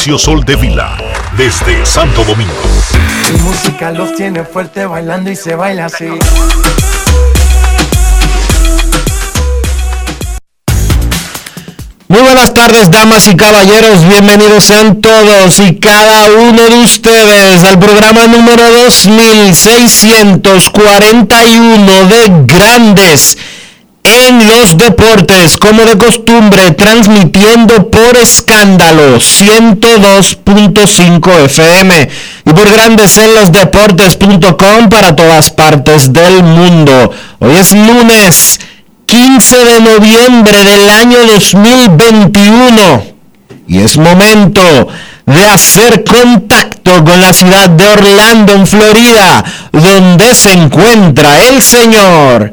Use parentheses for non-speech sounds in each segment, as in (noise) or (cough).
Dionisio Soltevila, desde Santo Domingo. Mi música los tiene fuerte bailando y se baila así. Muy buenas tardes, damas y caballeros. Bienvenidos sean todos y cada uno de ustedes al programa número 2641 de Grandes en los Deportes, como de costumbre, transmitiendo por escándalo 102.5 FM y por Grandes en los Deportes.com para todas partes del mundo. Hoy es lunes. 15 de noviembre del año 2021 y es momento de hacer contacto con la ciudad de Orlando, en Florida, donde se encuentra el señor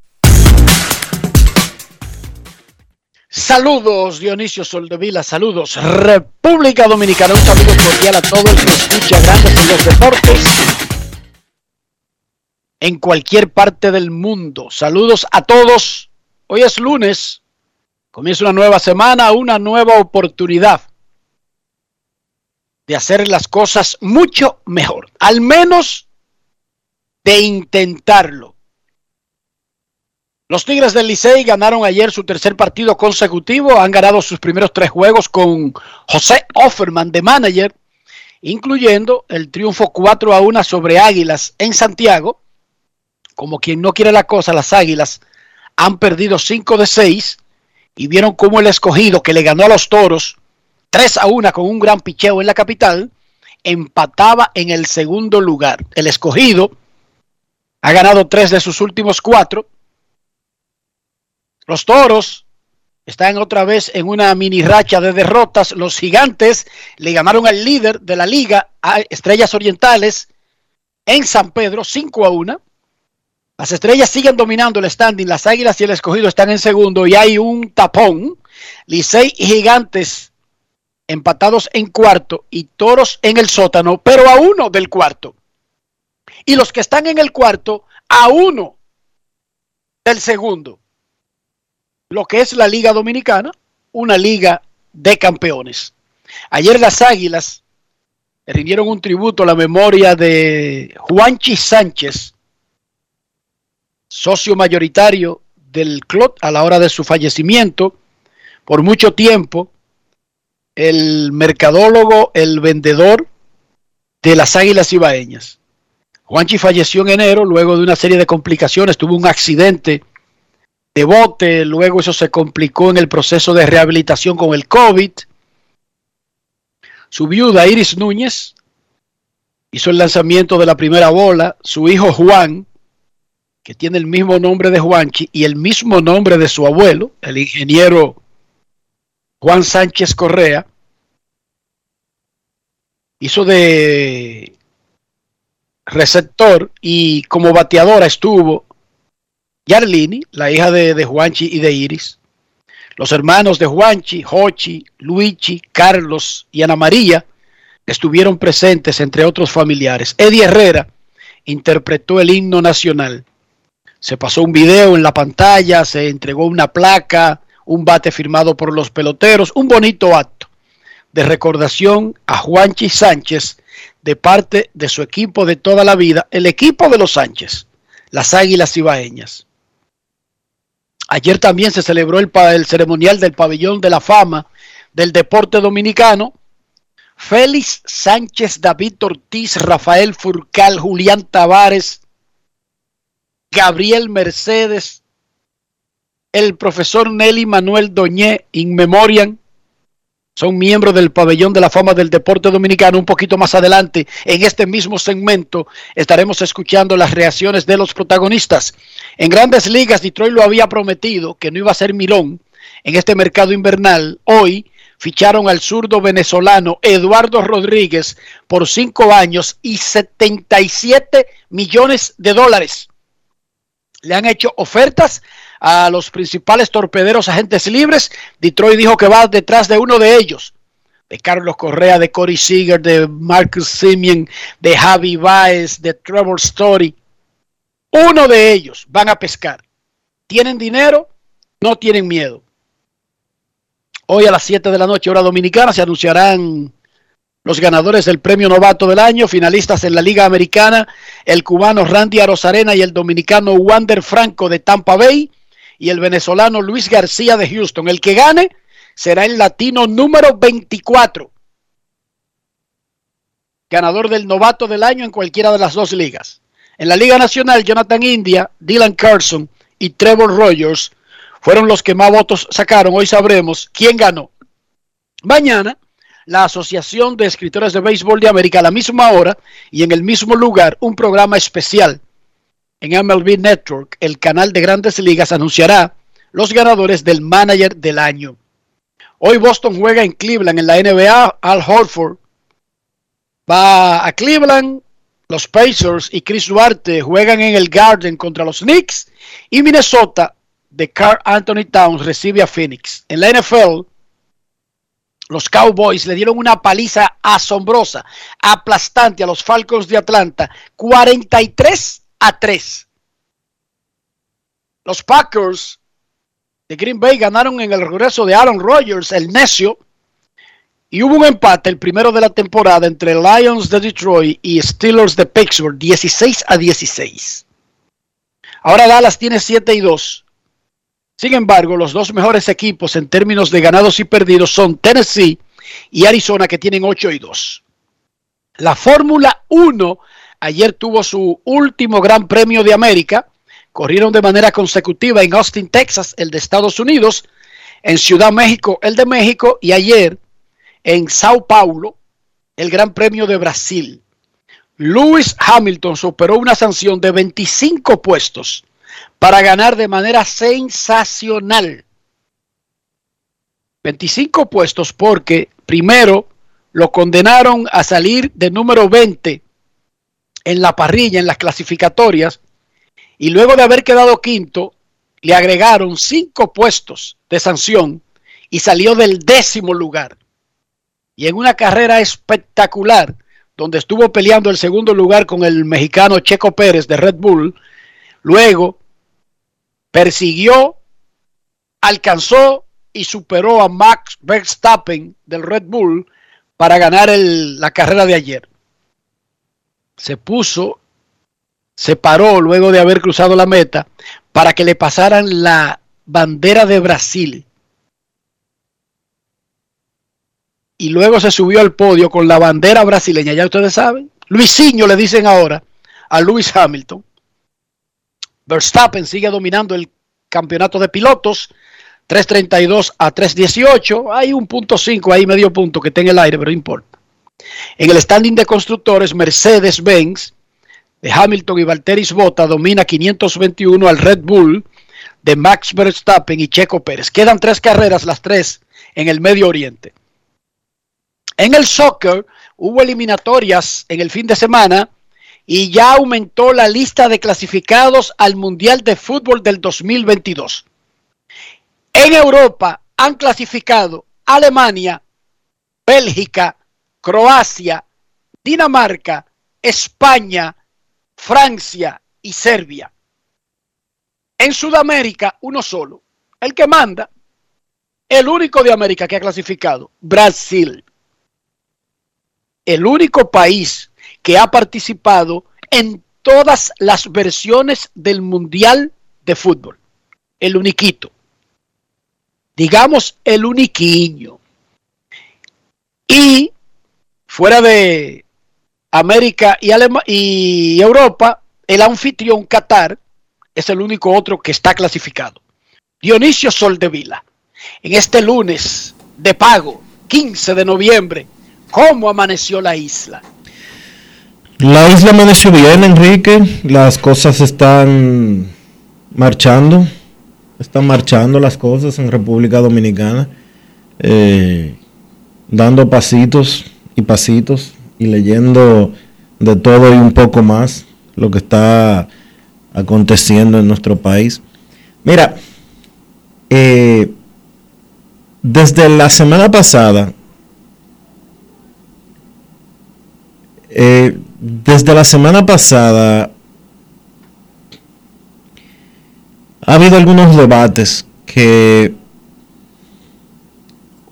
Saludos Dionisio Soldevila, saludos República Dominicana, un saludo cordial a todos los que Grandes en los Deportes en cualquier parte del mundo. Saludos a todos. Hoy es lunes, comienza una nueva semana, una nueva oportunidad de hacer las cosas mucho mejor, al menos de intentarlo. Los Tigres del Licey ganaron ayer su tercer partido consecutivo, han ganado sus primeros tres juegos con José Offerman de manager, incluyendo el triunfo 4 a 1 sobre Águilas en Santiago. Como quien no quiere la cosa, las Águilas han perdido 5 de 6 y vieron cómo el escogido que le ganó a los Toros 3 a 1 con un gran picheo en la capital, empataba en el segundo lugar. El escogido ha ganado tres de sus últimos cuatro. Los toros están otra vez en una mini racha de derrotas. Los gigantes le ganaron al líder de la liga, a Estrellas Orientales, en San Pedro, 5 a 1. Las estrellas siguen dominando el standing, las águilas y el escogido están en segundo y hay un tapón. Licey y gigantes empatados en cuarto y toros en el sótano, pero a uno del cuarto. Y los que están en el cuarto, a uno del segundo. Lo que es la Liga Dominicana, una liga de campeones. Ayer las Águilas rindieron un tributo a la memoria de Juanchi Sánchez, socio mayoritario del club a la hora de su fallecimiento. Por mucho tiempo el mercadólogo, el vendedor de las Águilas Ibaeñas. Juanchi falleció en enero luego de una serie de complicaciones, tuvo un accidente de bote, luego eso se complicó en el proceso de rehabilitación con el COVID. Su viuda Iris Núñez hizo el lanzamiento de la primera bola, su hijo Juan, que tiene el mismo nombre de Juanchi y el mismo nombre de su abuelo, el ingeniero Juan Sánchez Correa, hizo de receptor y como bateadora estuvo Yarlini, la hija de, Juanchi y de Iris. Los hermanos de Juanchi, Jochi, Luigi, Carlos y Ana María estuvieron presentes, entre otros familiares. Eddie Herrera interpretó el himno nacional. Se pasó un video en la pantalla, se entregó una placa, un bate firmado por los peloteros, un bonito acto de recordación a Juanchi Sánchez de parte de su equipo de toda la vida, el equipo de los Sánchez, las Águilas Ibaeñas. Ayer también se celebró el, ceremonial del Pabellón de la Fama del Deporte Dominicano. Félix Sánchez, David Ortiz, Rafael Furcal, Julián Tavares, Gabriel Mercedes, el profesor Nelly Manuel Doñé, in memoriam, son miembros del pabellón de la fama del deporte dominicano. Un poquito más adelante, en este mismo segmento, estaremos escuchando las reacciones de los protagonistas. En grandes ligas, Detroit lo había prometido que no iba a ser milón en este mercado invernal. Hoy ficharon al zurdo venezolano Eduardo Rodríguez por cinco años y 77 millones de dólares. Le han hecho ofertas a los principales torpederos agentes libres. Detroit dijo que va detrás de uno de ellos, de Carlos Correa, de Corey Seager, de Marcus Simeon, de Javi Baez, de Trevor Story. Uno de ellos van a pescar. ¿Tienen dinero? No tienen miedo. Hoy a las 7 de la noche, hora dominicana, se anunciarán los ganadores del premio novato del año, finalistas en la Liga Americana, el cubano Randy Arozarena y el dominicano Wander Franco de Tampa Bay y el venezolano Luis García de Houston. El que gane será el latino número 24, ganador del novato del año en cualquiera de las dos ligas. En la Liga Nacional, Jonathan India, Dylan Carson y Trevor Rogers fueron los que más votos sacaron. Hoy sabremos quién ganó. Mañana, la Asociación de Escritores de Béisbol de América, a la misma hora y en el mismo lugar, un programa especial en MLB Network, el canal de grandes ligas, anunciará los ganadores del manager del año. Hoy Boston juega en Cleveland en la NBA. Al Horford va a Cleveland. Los Pacers y Chris Duarte juegan en el Garden contra los Knicks. Y Minnesota de Carl Anthony Towns recibe a Phoenix. En la NFL, los Cowboys le dieron una paliza asombrosa, aplastante a los Falcons de Atlanta. 43 a 3. Los Packers de Green Bay ganaron en el regreso de Aaron Rodgers, el necio, y hubo un empate, el primero de la temporada, entre Lions de Detroit y Steelers de Pittsburgh, 16 a 16. Ahora Dallas tiene 7 y 2. Sin embargo, los dos mejores equipos en términos de ganados y perdidos son Tennessee y Arizona, que tienen 8 y 2. La Fórmula 1 Ayer tuvo su último Gran Premio de América. Corrieron de manera consecutiva en Austin, Texas, el de Estados Unidos, en Ciudad México, el de México, y ayer en Sao Paulo, el Gran Premio de Brasil. Lewis Hamilton superó una sanción de 25 puestos para ganar de manera sensacional. 25 puestos porque primero lo condenaron a salir de número 20 en la parrilla, en las clasificatorias, y luego de haber quedado quinto, le agregaron cinco puestos de sanción y salió del décimo lugar. Y en una carrera espectacular, donde estuvo peleando el segundo lugar con el mexicano Checo Pérez de Red Bull, luego persiguió, alcanzó y superó a Max Verstappen del Red Bull para ganar la carrera de ayer se puso, se paró luego de haber cruzado la meta para que le pasaran la bandera de Brasil. Y luego se subió al podio con la bandera brasileña, ya ustedes saben. Luisinho le dicen ahora a Lewis Hamilton. Verstappen sigue dominando el campeonato de pilotos. 3.32 a 3.18. Hay un punto 5 ahí, medio punto que está en el aire, pero no importa. En el standing de constructores, Mercedes-Benz de Hamilton y Valteris Bota domina 521 al Red Bull de Max Verstappen y Checo Pérez. Quedan tres carreras, las tres en el Medio Oriente. En el soccer hubo eliminatorias en el fin de semana y ya aumentó la lista de clasificados al Mundial de Fútbol del 2022. En Europa han clasificado Alemania, Bélgica, Croacia, Dinamarca, España, Francia y Serbia. En Sudamérica, uno solo. El que manda, el único de América que ha clasificado, Brasil. El único país que ha participado en todas las versiones del Mundial de Fútbol. El uniquito. Digamos el uniquiño. Y fuera de América y, y Europa, el anfitrión Qatar es el único otro que está clasificado. Dionisio Soldevila, en este lunes de pago, 15 de noviembre, ¿cómo amaneció la isla? La isla amaneció bien, Enrique. Las cosas están marchando. Están marchando las cosas en República Dominicana. Eh, dando pasitos y pasitos y leyendo de todo y un poco más lo que está aconteciendo en nuestro país. Mira, eh, desde la semana pasada, eh, desde la semana pasada ha habido algunos debates que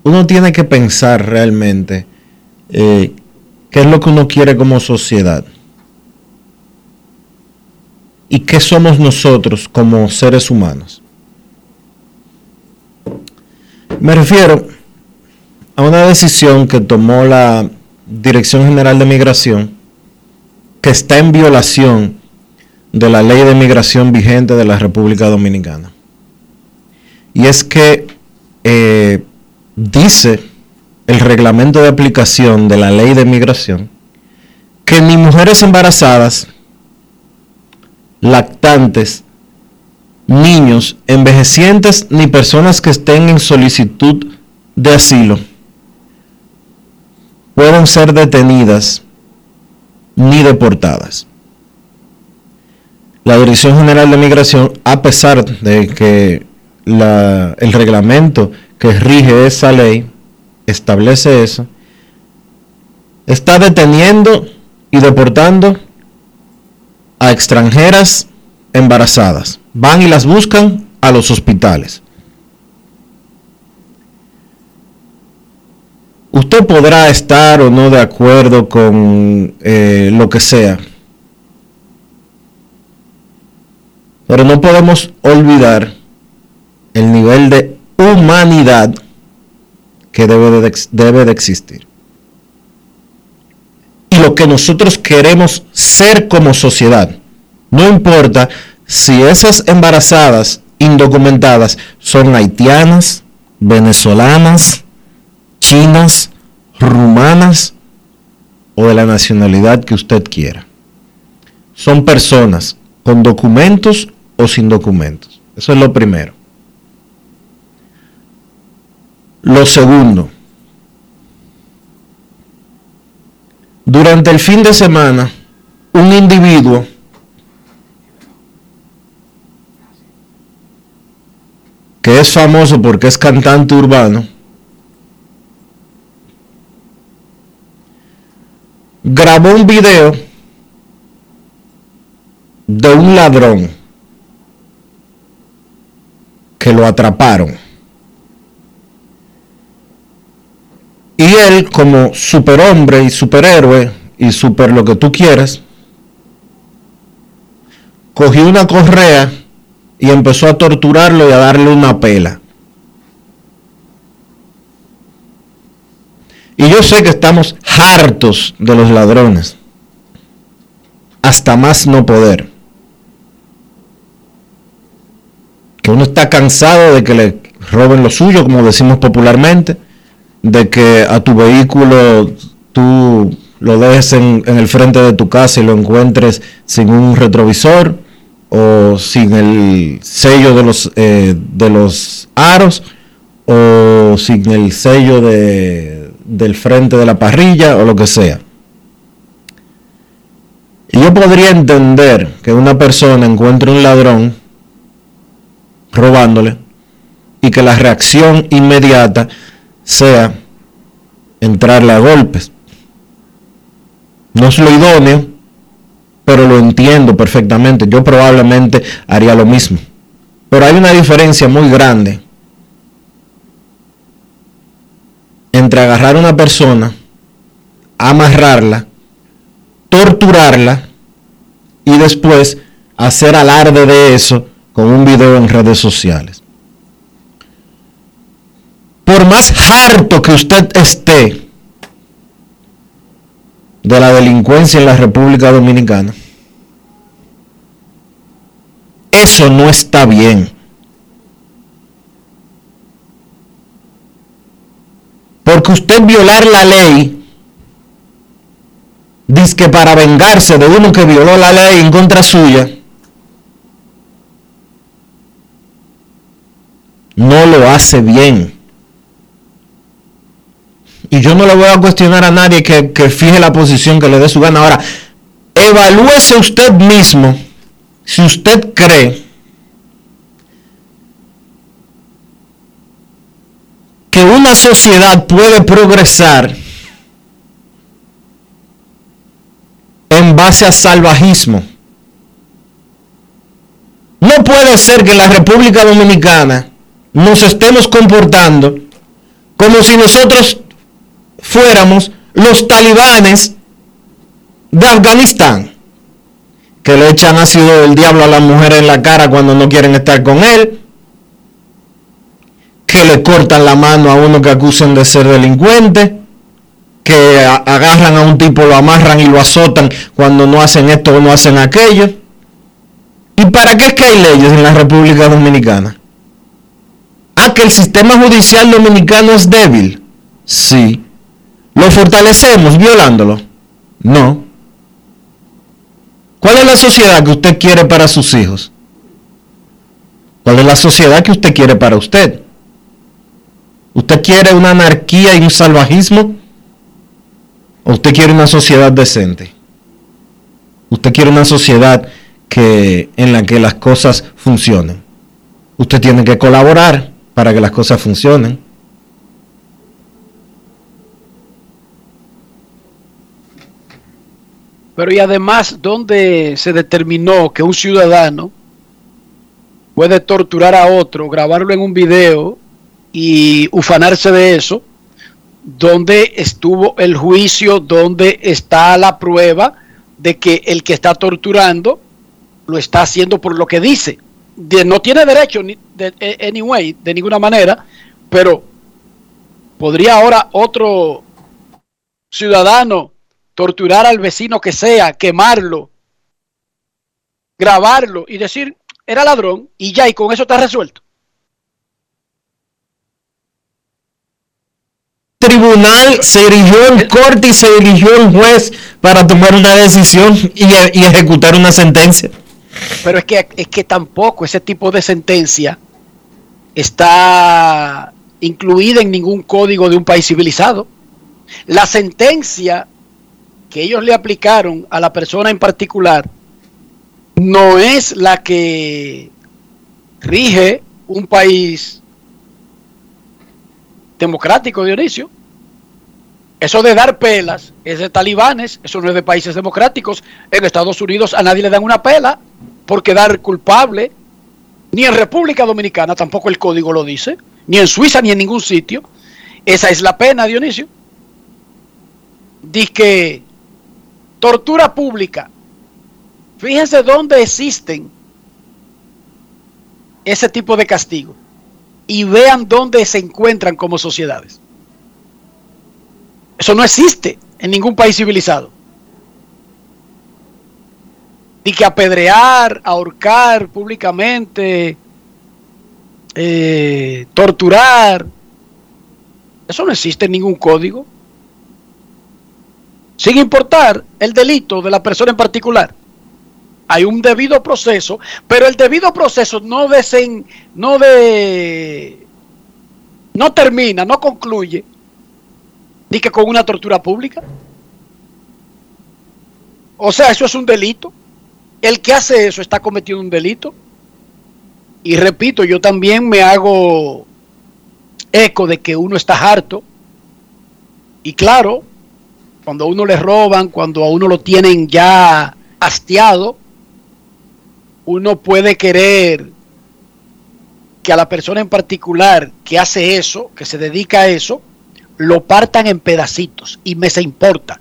uno tiene que pensar realmente eh, qué es lo que uno quiere como sociedad y qué somos nosotros como seres humanos. Me refiero a una decisión que tomó la Dirección General de Migración que está en violación de la ley de migración vigente de la República Dominicana. Y es que eh, dice el reglamento de aplicación de la ley de migración que ni mujeres embarazadas, lactantes, niños, envejecientes ni personas que estén en solicitud de asilo pueden ser detenidas ni deportadas. La Dirección General de Migración, a pesar de que el reglamento que rige esa ley establece eso, está deteniendo y deportando a extranjeras embarazadas. Van y las buscan a los hospitales. Usted podrá estar o no de acuerdo con eh, lo que sea, pero no podemos olvidar el nivel de humanidad que debe de, debe de existir. Y lo que nosotros queremos ser como sociedad. No importa si esas embarazadas indocumentadas son haitianas, venezolanas, chinas, rumanas o de la nacionalidad que usted quiera. Son personas con documentos o sin documentos. Eso es lo primero. Lo segundo, durante el fin de semana, un individuo que es famoso porque es cantante urbano, grabó un video de un ladrón que lo atraparon. Y él, como superhombre y superhéroe y super lo que tú quieras, cogió una correa y empezó a torturarlo y a darle una pela. Y yo sé que estamos hartos de los ladrones, hasta más no poder. Que uno está cansado de que le roben lo suyo, como decimos popularmente de que a tu vehículo tú lo dejes en, el frente de tu casa y lo encuentres sin un retrovisor o sin el sello de los, eh, de los aros o sin el sello de, del frente de la parrilla o lo que sea. Y yo podría entender que una persona encuentre un ladrón robándole y que la reacción inmediata sea entrarle a golpes. No es lo idóneo, pero lo entiendo perfectamente. Yo probablemente haría lo mismo. Pero hay una diferencia muy grande entre agarrar a una persona, amarrarla, torturarla y después hacer alarde de eso con un video en redes sociales. Por más harto que usted esté de la delincuencia en la República Dominicana, eso no está bien. Porque usted violar la ley, dice que para vengarse de uno que violó la ley en contra suya, no lo hace bien. Y yo no le voy a cuestionar a nadie que, que fije la posición que le dé su gana. Ahora, evalúese usted mismo si usted cree que una sociedad puede progresar en base a salvajismo. No puede ser que en la República Dominicana nos estemos comportando como si nosotros fuéramos los talibanes de Afganistán, que le echan ácido del diablo a las mujeres en la cara cuando no quieren estar con él, que le cortan la mano a uno que acusan de ser delincuente, que agarran a un tipo, lo amarran y lo azotan cuando no hacen esto o no hacen aquello. ¿Y para qué es que hay leyes en la República Dominicana? Ah, que el sistema judicial dominicano es débil. Sí. ¿Lo fortalecemos violándolo? No. ¿Cuál es la sociedad que usted quiere para sus hijos? ¿Cuál es la sociedad que usted quiere para usted? ¿Usted quiere una anarquía y un salvajismo? ¿O usted quiere una sociedad decente? ¿Usted quiere una sociedad que, en la que las cosas funcionen? Usted tiene que colaborar para que las cosas funcionen. Pero y además, ¿dónde se determinó que un ciudadano puede torturar a otro, grabarlo en un video y ufanarse de eso, donde estuvo el juicio, donde está la prueba de que el que está torturando lo está haciendo por lo que dice. no tiene derecho, ni, de, eh, anyway, de ninguna manera, pero podría ahora otro ciudadano torturar al vecino que sea, quemarlo, grabarlo y decir, era ladrón y ya, y con eso está resuelto. tribunal se dirigió en corte y se dirigió en juez para tomar una decisión y, ejecutar una sentencia. Pero es que, es que tampoco ese tipo de sentencia está incluida en ningún código de un país civilizado. La sentencia que ellos le aplicaron a la persona en particular no es la que rige un país democrático, Dionisio. Eso de dar pelas es de talibanes, eso no es de países democráticos. En Estados Unidos a nadie le dan una pela por quedar culpable. Ni en República Dominicana tampoco el código lo dice. Ni en Suiza ni en ningún sitio. Esa es la pena, Dionisio. Dice que tortura pública. Fíjense dónde existen ese tipo de castigo y vean dónde se encuentran como sociedades. Eso no existe en ningún país civilizado. Ni que apedrear, ahorcar públicamente, eh, torturar. Eso no existe en ningún código. Sin importar el delito de la persona en particular hay un debido proceso, pero el debido proceso no desen, no de no termina, no concluye ni que con una tortura pública. O sea, eso es un delito. El que hace eso está cometiendo un delito. Y repito, yo también me hago eco de que uno está harto. Y claro, cuando a uno le roban, cuando a uno lo tienen ya hastiado, uno puede querer que a la persona en particular que hace eso, que se dedica a eso, lo partan en pedacitos y me se importa.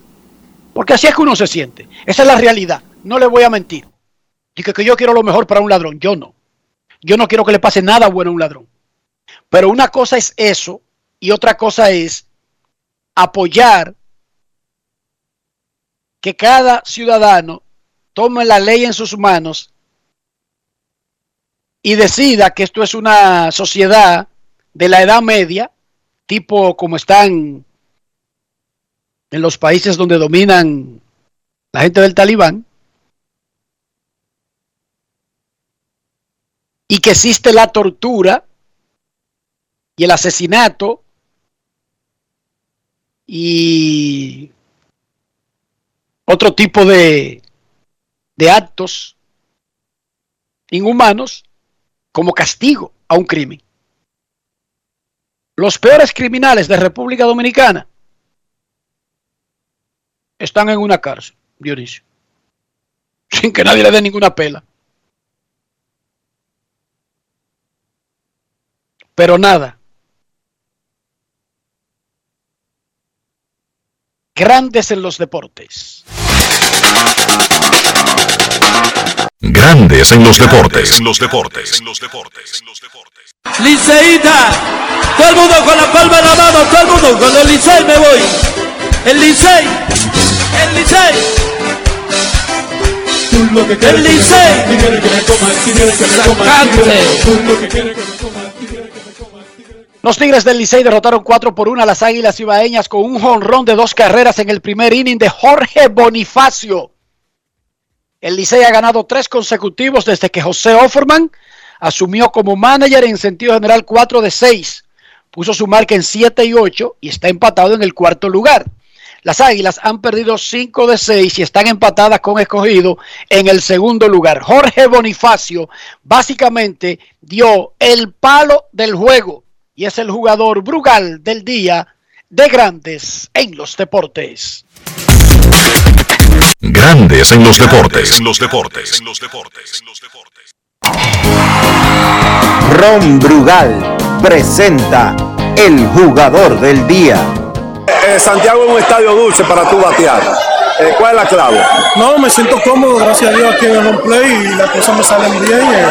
Porque así es que uno se siente. Esa es la realidad. No le voy a mentir. Que, que yo quiero lo mejor para un ladrón. Yo no. Yo no quiero que le pase nada bueno a un ladrón. Pero una cosa es eso y otra cosa es apoyar que cada ciudadano tome la ley en sus manos y decida que esto es una sociedad de la edad media, tipo como están en los países donde dominan la gente del talibán, y que existe la tortura y el asesinato y otro tipo de, de actos inhumanos como castigo a un crimen. Los peores criminales de República Dominicana están en una cárcel, Dionisio, (laughs) sin que nadie le dé ninguna pela. Pero nada. Grandes en los deportes. Grandes en los deportes. Los deportes. Los deportes. Los deportes. Liceíta, todo el mundo con la palma de la mano, todo el mundo con el Licey me voy. El Licey, el Licey. El Licey. Los Tigres del Licey derrotaron 4 por 1 a las Águilas Ibaeñas con un jonrón de dos carreras en el primer inning de Jorge Bonifacio. El Licey ha ganado tres consecutivos desde que José Offerman asumió como manager en sentido general 4 de 6. Puso su marca en 7 y 8 y está empatado en el cuarto lugar. Las Águilas han perdido 5 de 6 y están empatadas con escogido en el segundo lugar. Jorge Bonifacio básicamente dio el palo del juego y es el jugador Brugal del día de Grandes en los Deportes. Grandes en los deportes. Los deportes. Los deportes. Los deportes. Ron Brugal presenta el jugador del día. Eh, Santiago es un estadio dulce para tu batear. Eh, ¿Cuál es la clave? No, me siento cómodo, gracias a Dios aquí en el home play y las cosas me salen bien. eh.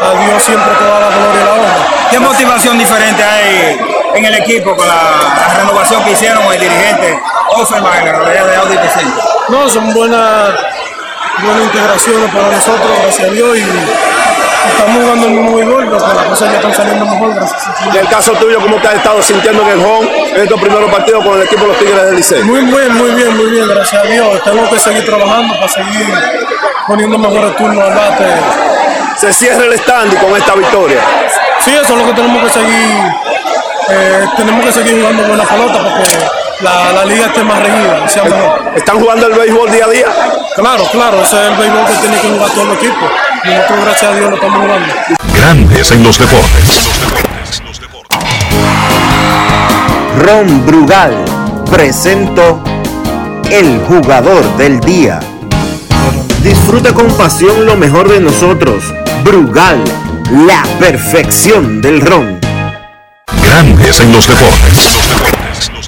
a Dios siempre toda la gloria y la honra. ¿Qué motivación diferente hay en el equipo con la, la renovación que hicieron con el dirigente Offerman en la realidad de Audi presente? No, son buenas, buenas integraciones para nosotros, gracias a Dios. Y estamos jugando el mismo béisbol, pero las cosas ya están saliendo mejor, gracias a En Dios. el caso tuyo, ¿cómo te has estado sintiendo en el home en estos primeros partidos con el equipo de los Tigres del Licey? Muy bien, muy bien, muy bien, gracias a Dios. Tengo que seguir trabajando para seguir poniendo mejores turnos al bate. Se cierra el stand con esta victoria. Sí, eso es lo que tenemos que seguir. eh, tenemos que seguir jugando buena pelota porque la, la liga esté más regida, sea mejor. ¿Están jugando el béisbol día a día? Claro, claro, ese es el béisbol que tiene que jugar todo el equipo. Y nosotros, gracias a Dios, lo estamos jugando. Grandes en los deportes. Los deportes. Los deportes. Ron Brugal presento el jugador del día. Disfruta con pasión lo mejor de nosotros. Brugal, la perfección del ron. Grandes en los deportes. Los deportes. Los deportes.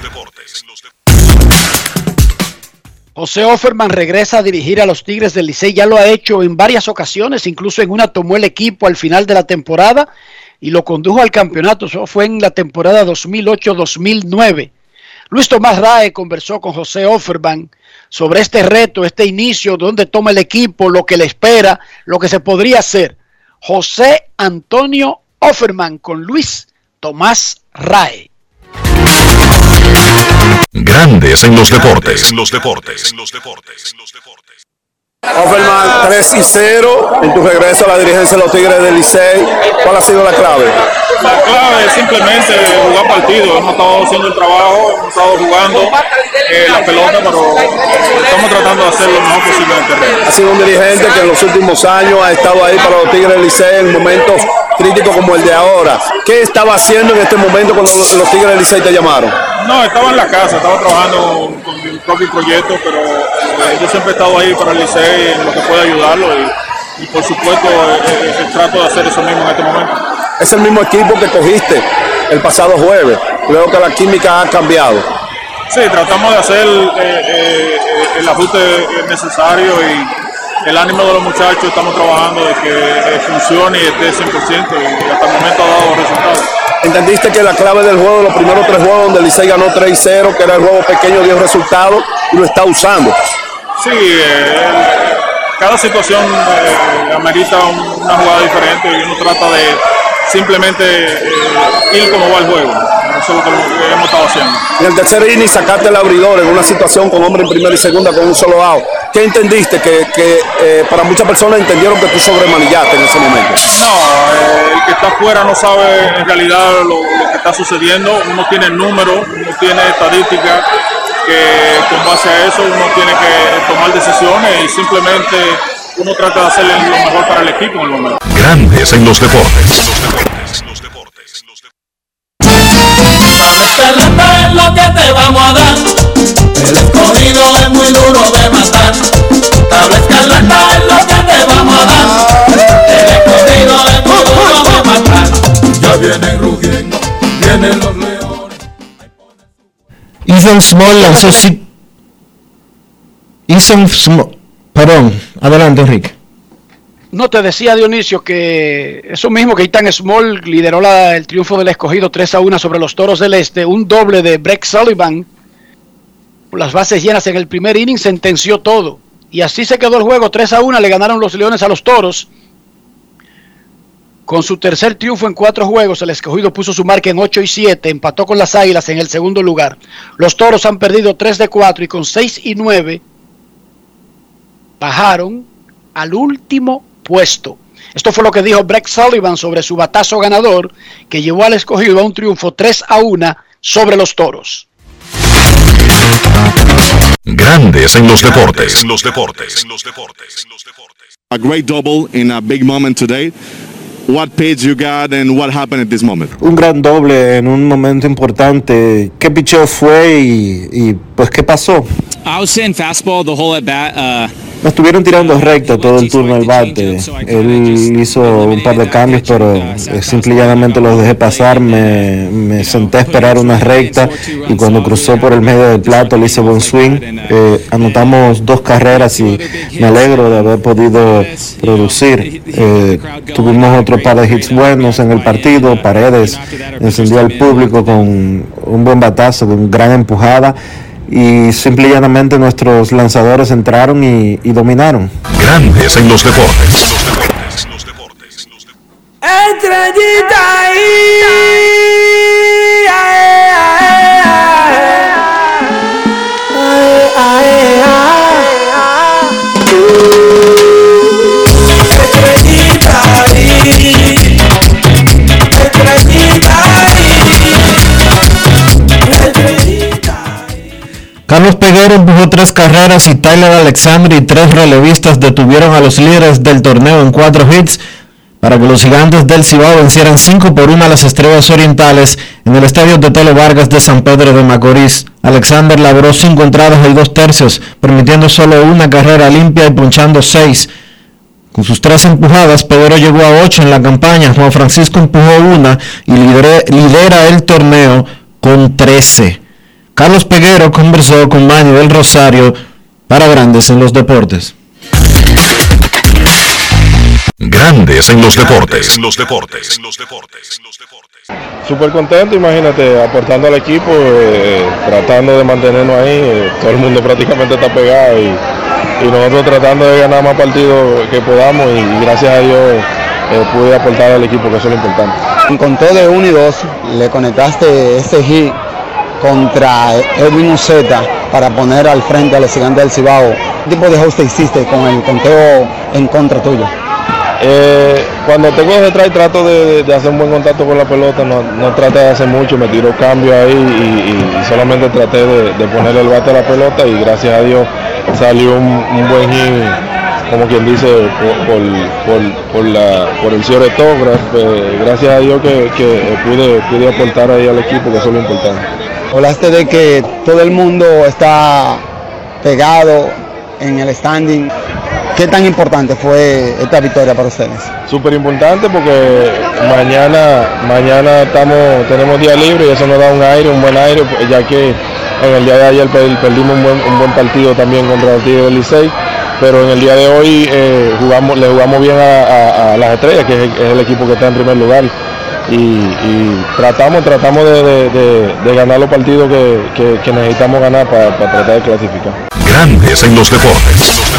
José Offerman regresa a dirigir a los Tigres del Licey. Ya lo ha hecho en varias ocasiones, incluso en una tomó el equipo al final de la temporada y lo condujo al campeonato. Eso fue en la temporada 2008-2009. Luis Tomás Rae conversó con José Offerman sobre este reto, este inicio, dónde toma el equipo, lo que le espera, lo que se podría hacer. José Antonio Offerman con Luis Tomás Rae. Grandes en los deportes. Los deportes. Los deportes. Los deportes. Offerman 3 y 0 en tu regreso a la dirigencia de los Tigres del Licey. ¿Cuál ha sido la clave? La clave es simplemente jugar partido. Hemos estado haciendo el trabajo, hemos estado jugando eh, la pelota, pero estamos tratando de hacer lo mejor posible en el terreno. Ha sido un dirigente que en los últimos años ha estado ahí para los Tigres del Licey en momentos crítico como el de ahora. ¿Qué estaba haciendo en este momento cuando los, los Tigres del Licey te llamaron? No, estaba en la casa, estaba trabajando con mi propio proyecto, pero eh, yo siempre he estado ahí para el Licey en lo que pueda ayudarlo y, y por supuesto eh, eh, trato de hacer eso mismo en este momento. Es el mismo equipo que cogiste el pasado jueves. Creo que la química ha cambiado. Sí, tratamos de hacer el ajuste necesario y el ánimo de los muchachos estamos trabajando de que funcione y esté 100% y hasta el momento ha dado resultados. ¿Entendiste que la clave del juego, los primeros tres juegos donde Licey ganó 3-0, que era el juego pequeño, dio resultados y lo está usando? Sí, eh, cada situación eh, amerita un- una jugada diferente y uno trata de simplemente eh, ir como va el juego. Eso es lo que hemos estado haciendo. En el tercer inning sacaste el abridor en una situación con hombre en primera y segunda con un solo out. ¿Qué entendiste? Que, que, eh, para muchas personas entendieron que tú sobremanillaste en ese momento. No, eh, el que está afuera no sabe en realidad lo, lo que está sucediendo. Uno tiene números, uno tiene estadísticas que con base a eso uno tiene que tomar decisiones y simplemente uno trata de hacer lo mejor para el equipo en el momento. Grandes en los deportes. Escarlata es lo que te vamos a dar. El escogido es muy duro de matar. Tabla escarlata es lo que te vamos a dar. El escogido es muy duro de matar. Ya vienen rugiendo, vienen los leones. Ethan Small lanzó si- Ethan Small. Perdón, adelante Enrique. No te decía Dionisio que eso mismo que Ethan Small lideró el triunfo del escogido 3 a 1 sobre los toros del este, un doble de Breck Sullivan, las bases llenas en el primer inning, sentenció todo. Y así se quedó el juego 3 a 1, le ganaron los leones a los toros. Con su tercer triunfo en cuatro juegos, el escogido puso su marca en 8 y 7, empató con las águilas en el segundo lugar. Los toros han perdido 3 de 4 y con 6 y 9 bajaron al último puesto. Esto fue lo que dijo Breck Sullivan sobre su batazo ganador que llevó al escogido a un triunfo 3 a 1 sobre los toros. Grandes en los deportes. los deportes. A great double in a big moment today. What pitch you got and what happened at this moment? Un gran doble en un momento importante. ¿Qué picheo fue y, y, pues qué pasó? I was sitting fastball the whole at bat. Uh, Me estuvieron tirando recta todo el turno al bate. Él hizo un par de cambios, pero eh, simple y llanamente los dejé pasar. Me, me senté a esperar una recta y cuando cruzó por el medio del plato le hice buen swing. Eh, anotamos dos carreras y me alegro de haber podido producir. Eh, tuvimos otro par de hits buenos en el partido. Paredes encendió al público con un buen batazo, con gran empujada y simple y llanamente nuestros lanzadores entraron y, y dominaron. Grandes en los deportes. Estrellita ahí. Carlos Peguero empujó tres carreras y Tyler Alexander y tres relevistas detuvieron a los líderes del torneo en cuatro hits para que los gigantes del Cibao vencieran 5 por 1 a las estrellas orientales en el estadio de Telo Vargas de San Pedro de Macorís. Alexander labró 5 entradas y 2 tercios, permitiendo solo una carrera limpia y punchando 6. Con sus tres empujadas, Peguero llegó a 8 en la campaña. Juan Francisco empujó una y lidera, lidera el torneo con 13. Carlos Peguero conversó con Manny del Rosario para Grandes en los Deportes. Grandes en los deportes. los deportes. Súper contento, imagínate, aportando al equipo, eh, tratando de mantenernos ahí, eh, todo el mundo (laughs) prácticamente está pegado y, y nosotros tratando de ganar más partidos que podamos y gracias a Dios eh, pude aportar al equipo, que eso es lo importante. Contó de 1 y 2, le conectaste este hit contra Edwin Uceta para poner al frente al gigante del Cibao. ¿Qué tipo de ajuste hiciste con el conteo en contra tuyo? Eh, cuando tengo detrás trato de, hacer un buen contacto con la pelota, no, no traté de hacer mucho, me tiró cambio ahí y, solamente traté de, poner el bate a la pelota y gracias a Dios salió un, buen hit, como quien dice, por, por- la, por el cierre todo. gracias a Dios que, que pude, pude aportar ahí al equipo, que eso es lo importante. Hablaste de que todo el mundo está pegado en el standing. ¿Qué tan importante fue esta victoria para ustedes? Súper importante porque mañana, mañana tenemos día libre y eso nos da un aire, un buen aire, ya que en el día de ayer perdimos un buen, partido también contra el Tigre del Licey, pero en el día de hoy eh, le jugamos bien a, las estrellas, que es el, equipo que está en primer lugar. Y, tratamos, tratamos de, ganar los partidos que, necesitamos ganar para, para tratar de clasificar. Grandes en los deportes.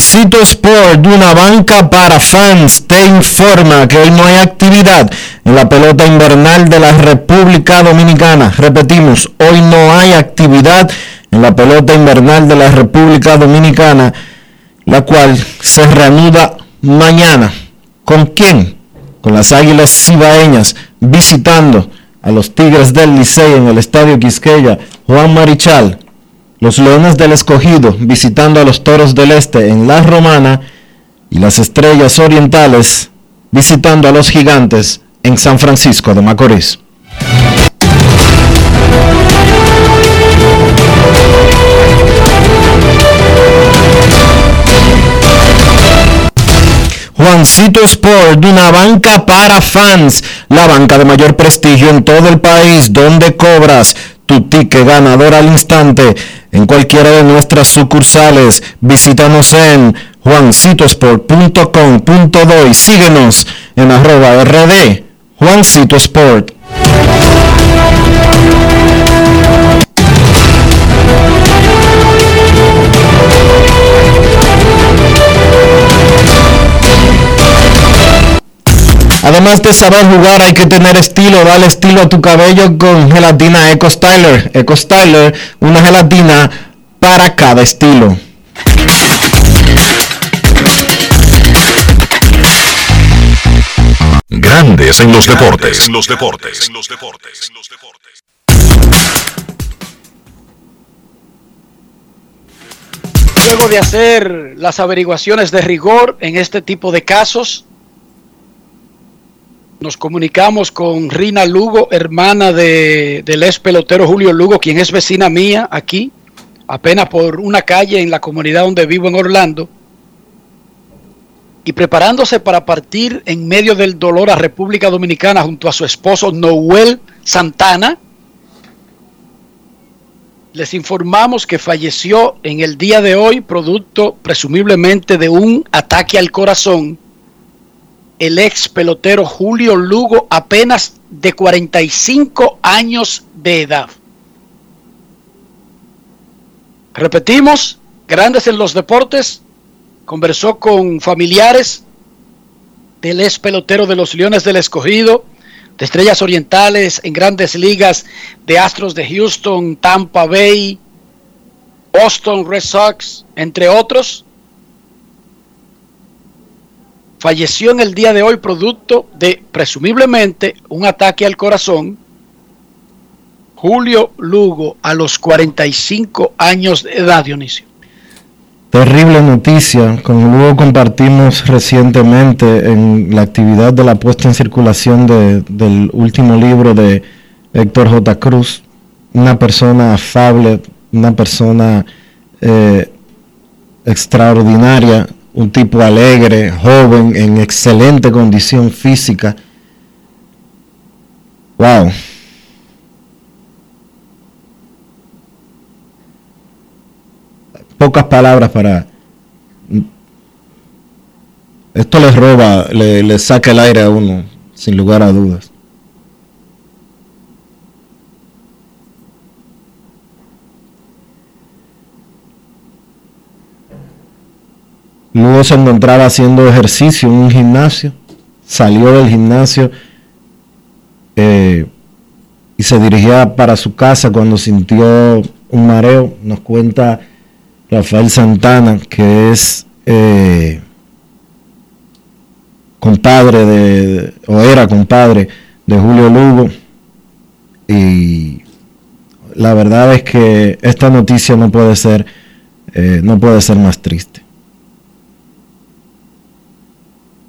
Juancito Sport, una banca para fans, te informa que hoy no hay actividad en la pelota invernal de la República Dominicana. Repetimos, hoy no hay actividad en la pelota invernal de la República Dominicana, la cual se reanuda mañana. ¿Con quién? Con las Águilas Cibaeñas visitando a los Tigres del Licey en el Estadio Quisqueya. Juan Marichal, los Leones del Escogido visitando a los Toros del Este en La Romana y las Estrellas Orientales visitando a los Gigantes en San Francisco de Macorís. Juancito Sport, una banca para fans, la banca de mayor prestigio en todo el país, donde cobras tu ticket ganador al instante en cualquiera de nuestras sucursales. Visítanos en juancitosport.com.do y síguenos en arroba rd Juancito Sport. Además de saber jugar, hay que tener estilo. Dale estilo a tu cabello con gelatina Eco Styler. Eco Styler, una gelatina para cada estilo. Grandes en los deportes. En los deportes. En los deportes. Luego de hacer las averiguaciones de rigor en este tipo de casos, nos comunicamos con Rina Lugo, hermana de, del ex pelotero Julio Lugo, quien es vecina mía aquí, apenas por una calle en la comunidad donde vivo en Orlando. Y preparándose para partir en medio del dolor a República Dominicana junto a su esposo Noel Santana, les informamos que falleció en el día de hoy producto presumiblemente de un ataque al corazón el ex pelotero Julio Lugo, apenas de 45 años de edad. Repetimos, grandes en los deportes, conversó con familiares del ex pelotero de los Leones del Escogido, de Estrellas Orientales en grandes ligas, de Astros de Houston, Tampa Bay, Boston Red Sox, entre otros falleció en el día de hoy producto de presumiblemente un ataque al corazón. Julio Lugo a los 45 años de edad, Dionisio. Terrible noticia, como luego compartimos recientemente en la actividad de la puesta en circulación del último libro de Héctor J. Cruz, una persona afable, una persona eh, extraordinaria, un tipo alegre, joven, en excelente condición física. Wow. Pocas palabras para... Esto les roba, le, le saca el aire a uno, sin lugar a dudas. Luego se encontraba haciendo ejercicio en un gimnasio, salió del gimnasio eh, y se dirigía para su casa cuando sintió un mareo. Nos cuenta Rafael Santana, que es eh, compadre de, o era compadre de Julio Lugo, Y la verdad es que esta noticia no puede ser, eh, no puede ser más triste.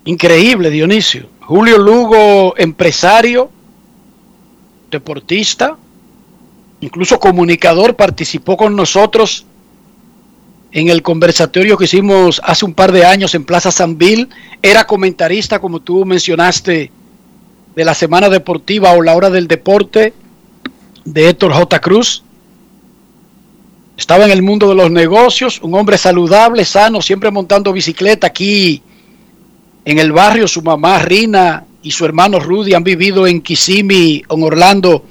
Increíble, Dionisio. Julio Lugo, empresario, deportista, incluso comunicador, participó con nosotros en el conversatorio que hicimos hace un par de años en Plaza San Bill. Era comentarista, como tú mencionaste, de la Semana Deportiva o la Hora del Deporte de Héctor J. Cruz. Estaba en el mundo de los negocios, un hombre saludable, sano, siempre montando bicicleta aquí en el barrio. Su mamá Rina y su hermano Rudy han vivido en Kissimmee, en Orlando,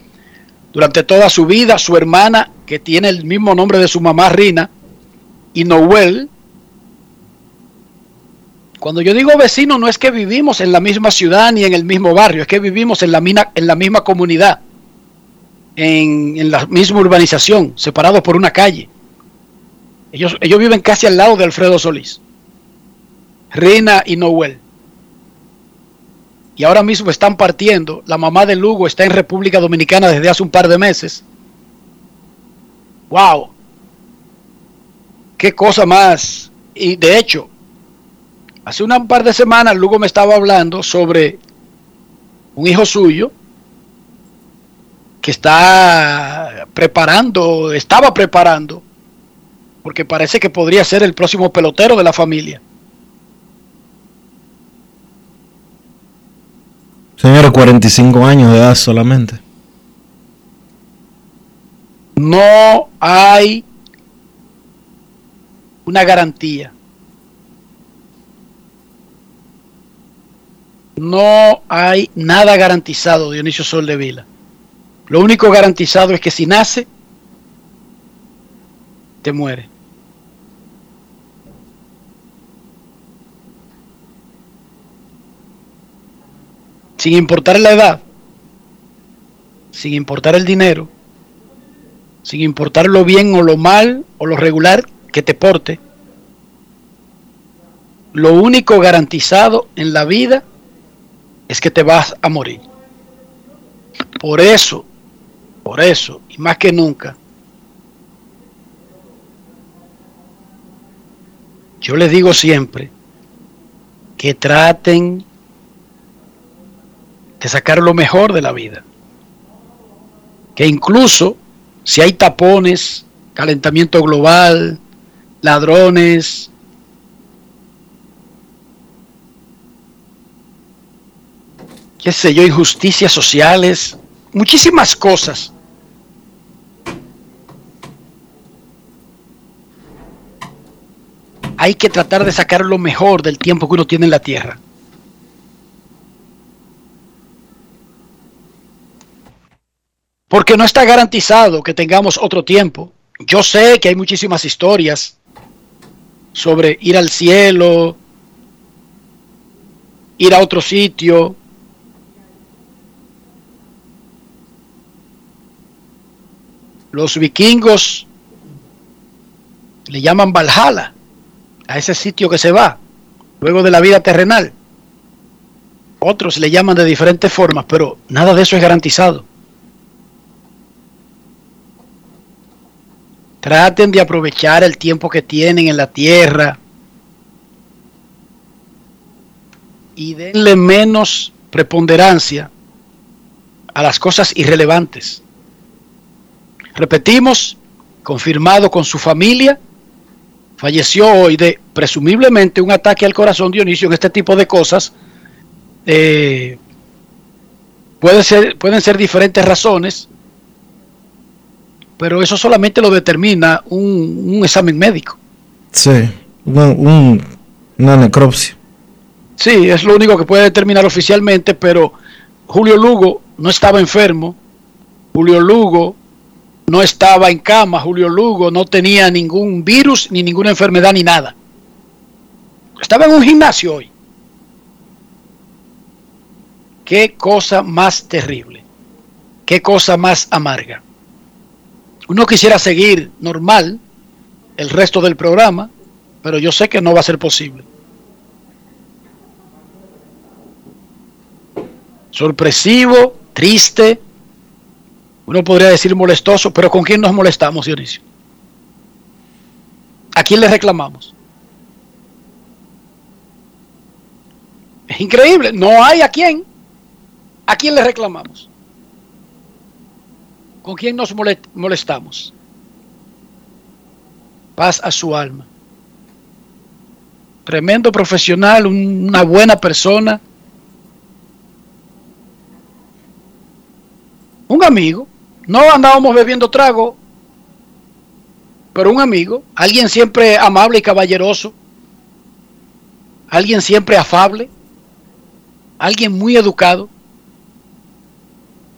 durante toda su vida. Su hermana, que tiene el mismo nombre de su mamá Rina, y Noel. Cuando yo digo vecino, no es que vivimos en la misma ciudad ni en el mismo barrio, es que vivimos en la, mina, en la misma comunidad, en, en la misma urbanización, separados por una calle. Ellos, ellos viven casi al lado de Alfredo Solís. Rina y Noel. Y ahora mismo están partiendo. La mamá de Lugo está en República Dominicana desde hace un par de meses. ¡Wow! qué cosa más. Y de hecho, hace un par de semanas Lugo me estaba hablando sobre un hijo suyo que está preparando, estaba preparando, porque parece que podría ser el próximo pelotero de la familia. Señor, 45 años de edad solamente. No hay una garantía. No hay nada garantizado, Dionisio Sol de Vila. Lo único garantizado es que si nace, te muere. Sin importar la edad, sin importar el dinero, sin importar lo bien o lo mal o lo regular que te porte, lo único garantizado en la vida es que te vas a morir. Por eso, por eso, y más que nunca, yo les digo siempre que traten de sacar lo mejor de la vida. Que incluso si hay tapones, calentamiento global, ladrones, qué sé yo, injusticias sociales, muchísimas cosas. Hay que tratar de sacar lo mejor del tiempo que uno tiene en la tierra. Porque no está garantizado que tengamos otro tiempo. Yo sé que hay muchísimas historias sobre ir al cielo, ir a otro sitio. Los vikingos le llaman Valhalla a ese sitio que se va luego de la vida terrenal. Otros le llaman de diferentes formas, pero nada de eso es garantizado. Traten de aprovechar el tiempo que tienen en la tierra y denle menos preponderancia a las cosas irrelevantes. Repetimos, confirmado con su familia, falleció hoy de presumiblemente un ataque al corazón Dionisio en este tipo de cosas. Eh, ser, pueden ser diferentes razones, pero eso solamente lo determina un, un examen médico. Sí, un, una necropsia. Sí, es lo único que puede determinar oficialmente, pero Julio Lugo no estaba enfermo, Julio Lugo no estaba en cama, Julio Lugo no tenía ningún virus, ni ninguna enfermedad, ni nada. Estaba en un gimnasio hoy. Qué cosa más terrible, qué cosa más amarga. Uno quisiera seguir normal el resto del programa, pero yo sé que no va a ser posible. Sorpresivo, triste, Uno podría decir molestoso, pero ¿con quién nos molestamos, Dionisio? ¿A quién le reclamamos? Es increíble, no hay a quién. ¿A quién le reclamamos? ¿Con quién nos molestamos? Paz a su alma. Tremendo profesional, una buena persona. Un amigo. No andábamos bebiendo trago, pero un amigo. Alguien siempre amable y caballeroso. Alguien siempre afable. Alguien muy educado.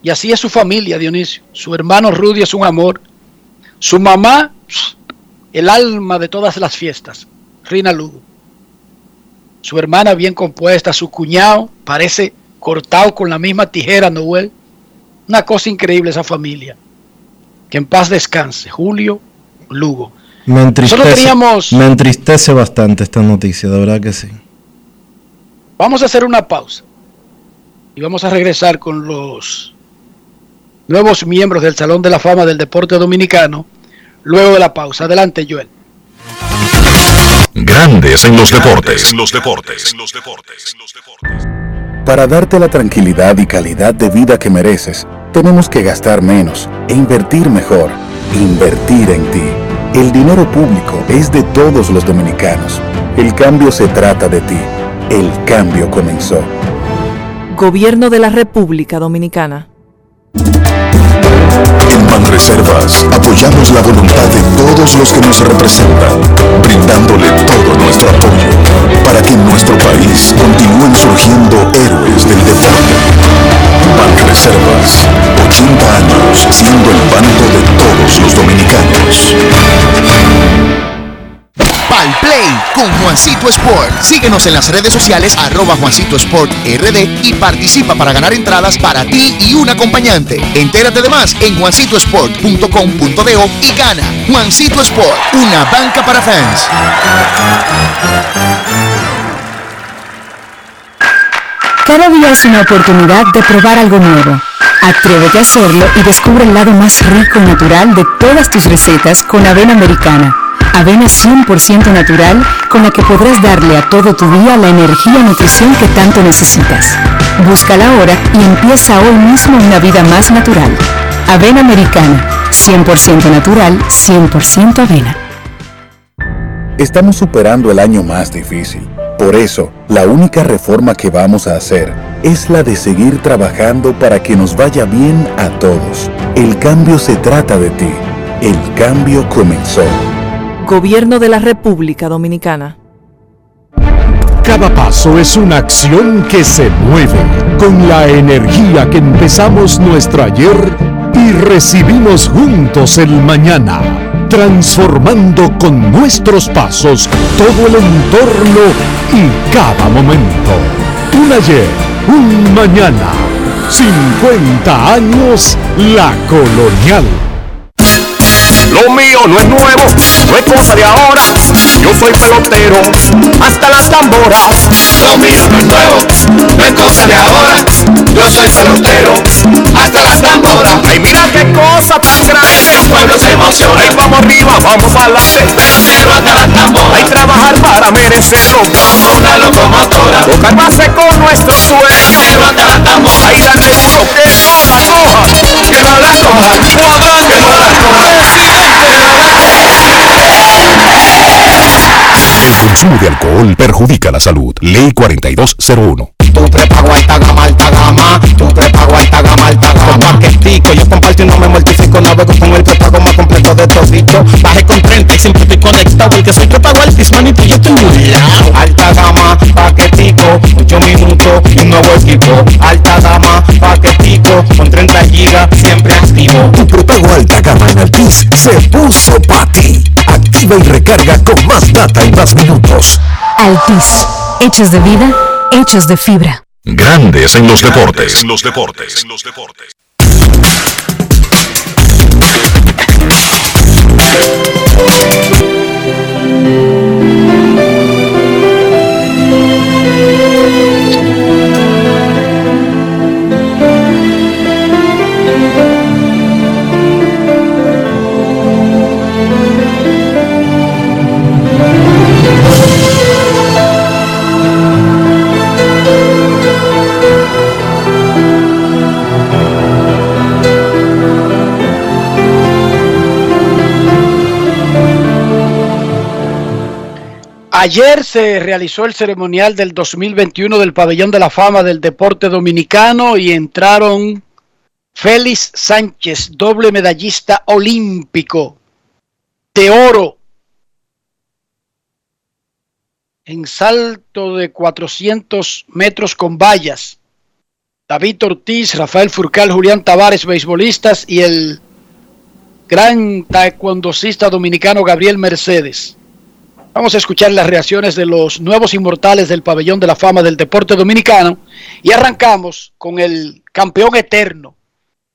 Y así es su familia, Dionisio. Su hermano Rudy es un amor. Su mamá, el alma de todas las fiestas, Rina Lugo. Su hermana bien compuesta, su cuñado parece cortado con la misma tijera, Noel. Una cosa increíble esa familia. Que en paz descanse. Julio Lugo. Me entristece, me entristece bastante esta noticia, de verdad que sí. Vamos a hacer una pausa. Y vamos a regresar con los nuevos miembros del Salón de la Fama del Deporte Dominicano luego de la pausa. Adelante, Joel. Grandes en los deportes. Los deportes. Los deportes. Para darte la tranquilidad y calidad de vida que mereces, tenemos que gastar menos e invertir mejor. Invertir en ti. El dinero público es de todos los dominicanos. El cambio se trata de ti. El cambio comenzó. Gobierno de la República Dominicana. En Banreservas apoyamos la voluntad de todos los que nos representan, brindándole todo nuestro apoyo para que en nuestro país continúen surgiendo héroes del deporte. Banreservas, 80 años siendo el banco de todos los dominicanos. Con Juancito Sport. Síguenos en las redes sociales arroba Juancito Sport RD y participa para ganar entradas para ti y un acompañante. Entérate de más en juancitosport.com.de y gana. Juancito Sport, una banca para fans. Cada día es una oportunidad de probar algo nuevo. Atrévete a hacerlo y descubre el lado más rico y natural de todas tus recetas con avena americana. Avena 100% natural con la que podrás darle a todo tu día la energía y nutrición que tanto necesitas. Búscala ahora y empieza hoy mismo una vida más natural. Avena Americana, 100% natural, 100% avena. Estamos superando el año más difícil. Por eso, la única reforma que vamos a hacer es la de seguir trabajando para que nos vaya bien a todos. El cambio se trata de ti. El cambio comenzó. Gobierno de la República Dominicana. Cada paso es una acción que se mueve con la energía que empezamos nuestro ayer y recibimos juntos el mañana, transformando con nuestros pasos todo el entorno y cada momento. Un ayer, un mañana, 50 años la colonial. Lo mío no es nuevo, no es cosa de ahora. Yo soy pelotero, hasta las tamboras. Lo mío no es nuevo, no es cosa de ahora. Yo soy pelotero, hasta las tamboras. Ay, mira qué cosa tan grande. El pueblo se emociona. Ay, vamos arriba, vamos adelante. Pelotero hasta las tamboras. Hay trabajar para merecerlo. Como una locomotora. Tocar base con nuestro sueño. Pelotero hasta las tamboras. Ay, darle duro, que no la coja. Que no la coja. Que no la coja. El consumo de alcohol perjudica la salud. Ley 4201. Tu prepago alta gama, alta gama. Tu prepago alta gama, alta gama. Paquetico, yo comparto y no me mortifico. Navego con el prepago más completo de todito. Baje con 30 y siempre estoy conectado. Porque soy prepago altis, manito, yo estoy muy lado. Alta gama, paquetico. 8 minutos y un nuevo equipo. Alta gama, paquetico. Con 30 gigas, siempre activo. Tu prepago alta gama en Altis se puso para ti. Activa y recarga con más data y más minutos. Altis, hechos de vida, hechos de fibra. Grandes en los deportes. Los deportes. Los deportes. Ayer se realizó el ceremonial del 2021 del Pabellón de la Fama del Deporte Dominicano y entraron Félix Sánchez, doble medallista olímpico de oro en salto de 400 metros con vallas. David Ortiz, Rafael Furcal, Julián Tavares, beisbolistas y el gran taekwondocista dominicano Gabriel Mercedes. Vamos a escuchar las reacciones de los nuevos inmortales del pabellón de la fama del deporte dominicano y arrancamos con el campeón eterno,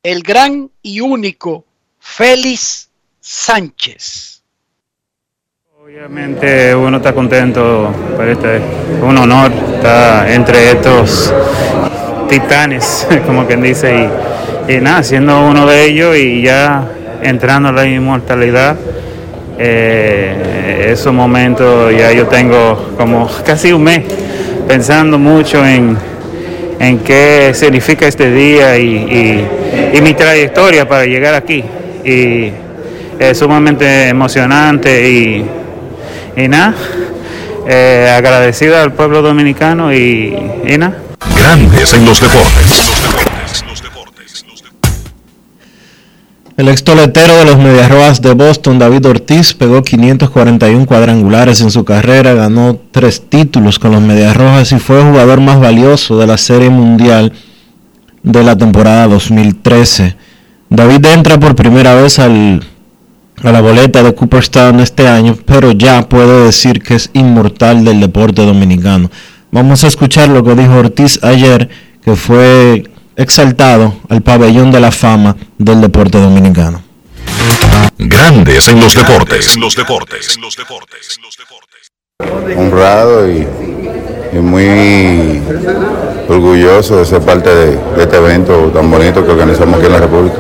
el gran y único Félix Sánchez. Obviamente uno está contento por este, un honor estar entre estos titanes, (laughs) como quien dice, y, y nada, siendo uno de ellos y ya entrando a la inmortalidad eh, esos momentos ya yo tengo como casi un mes pensando mucho en, en qué significa este día y, y, mi trayectoria para llegar aquí. Y es sumamente emocionante y, y nada, eh, agradecido al pueblo dominicano y, y nada. Grandes en los deportes. El extoletero de los Medias Rojas de Boston, David Ortiz, pegó 541 cuadrangulares en su carrera, ganó tres títulos con los Medias Rojas y fue el jugador más valioso de la Serie Mundial de la temporada 2013. David entra por primera vez al, a la boleta de Cooperstown este año, pero ya puede decir que es inmortal del deporte dominicano. Vamos a escuchar lo que dijo Ortiz ayer, que fue exaltado al pabellón de la fama del deporte dominicano. Grandes en los deportes. En los deportes. Honrado y, y muy orgulloso de ser parte de, de, este evento tan bonito que organizamos aquí en la República.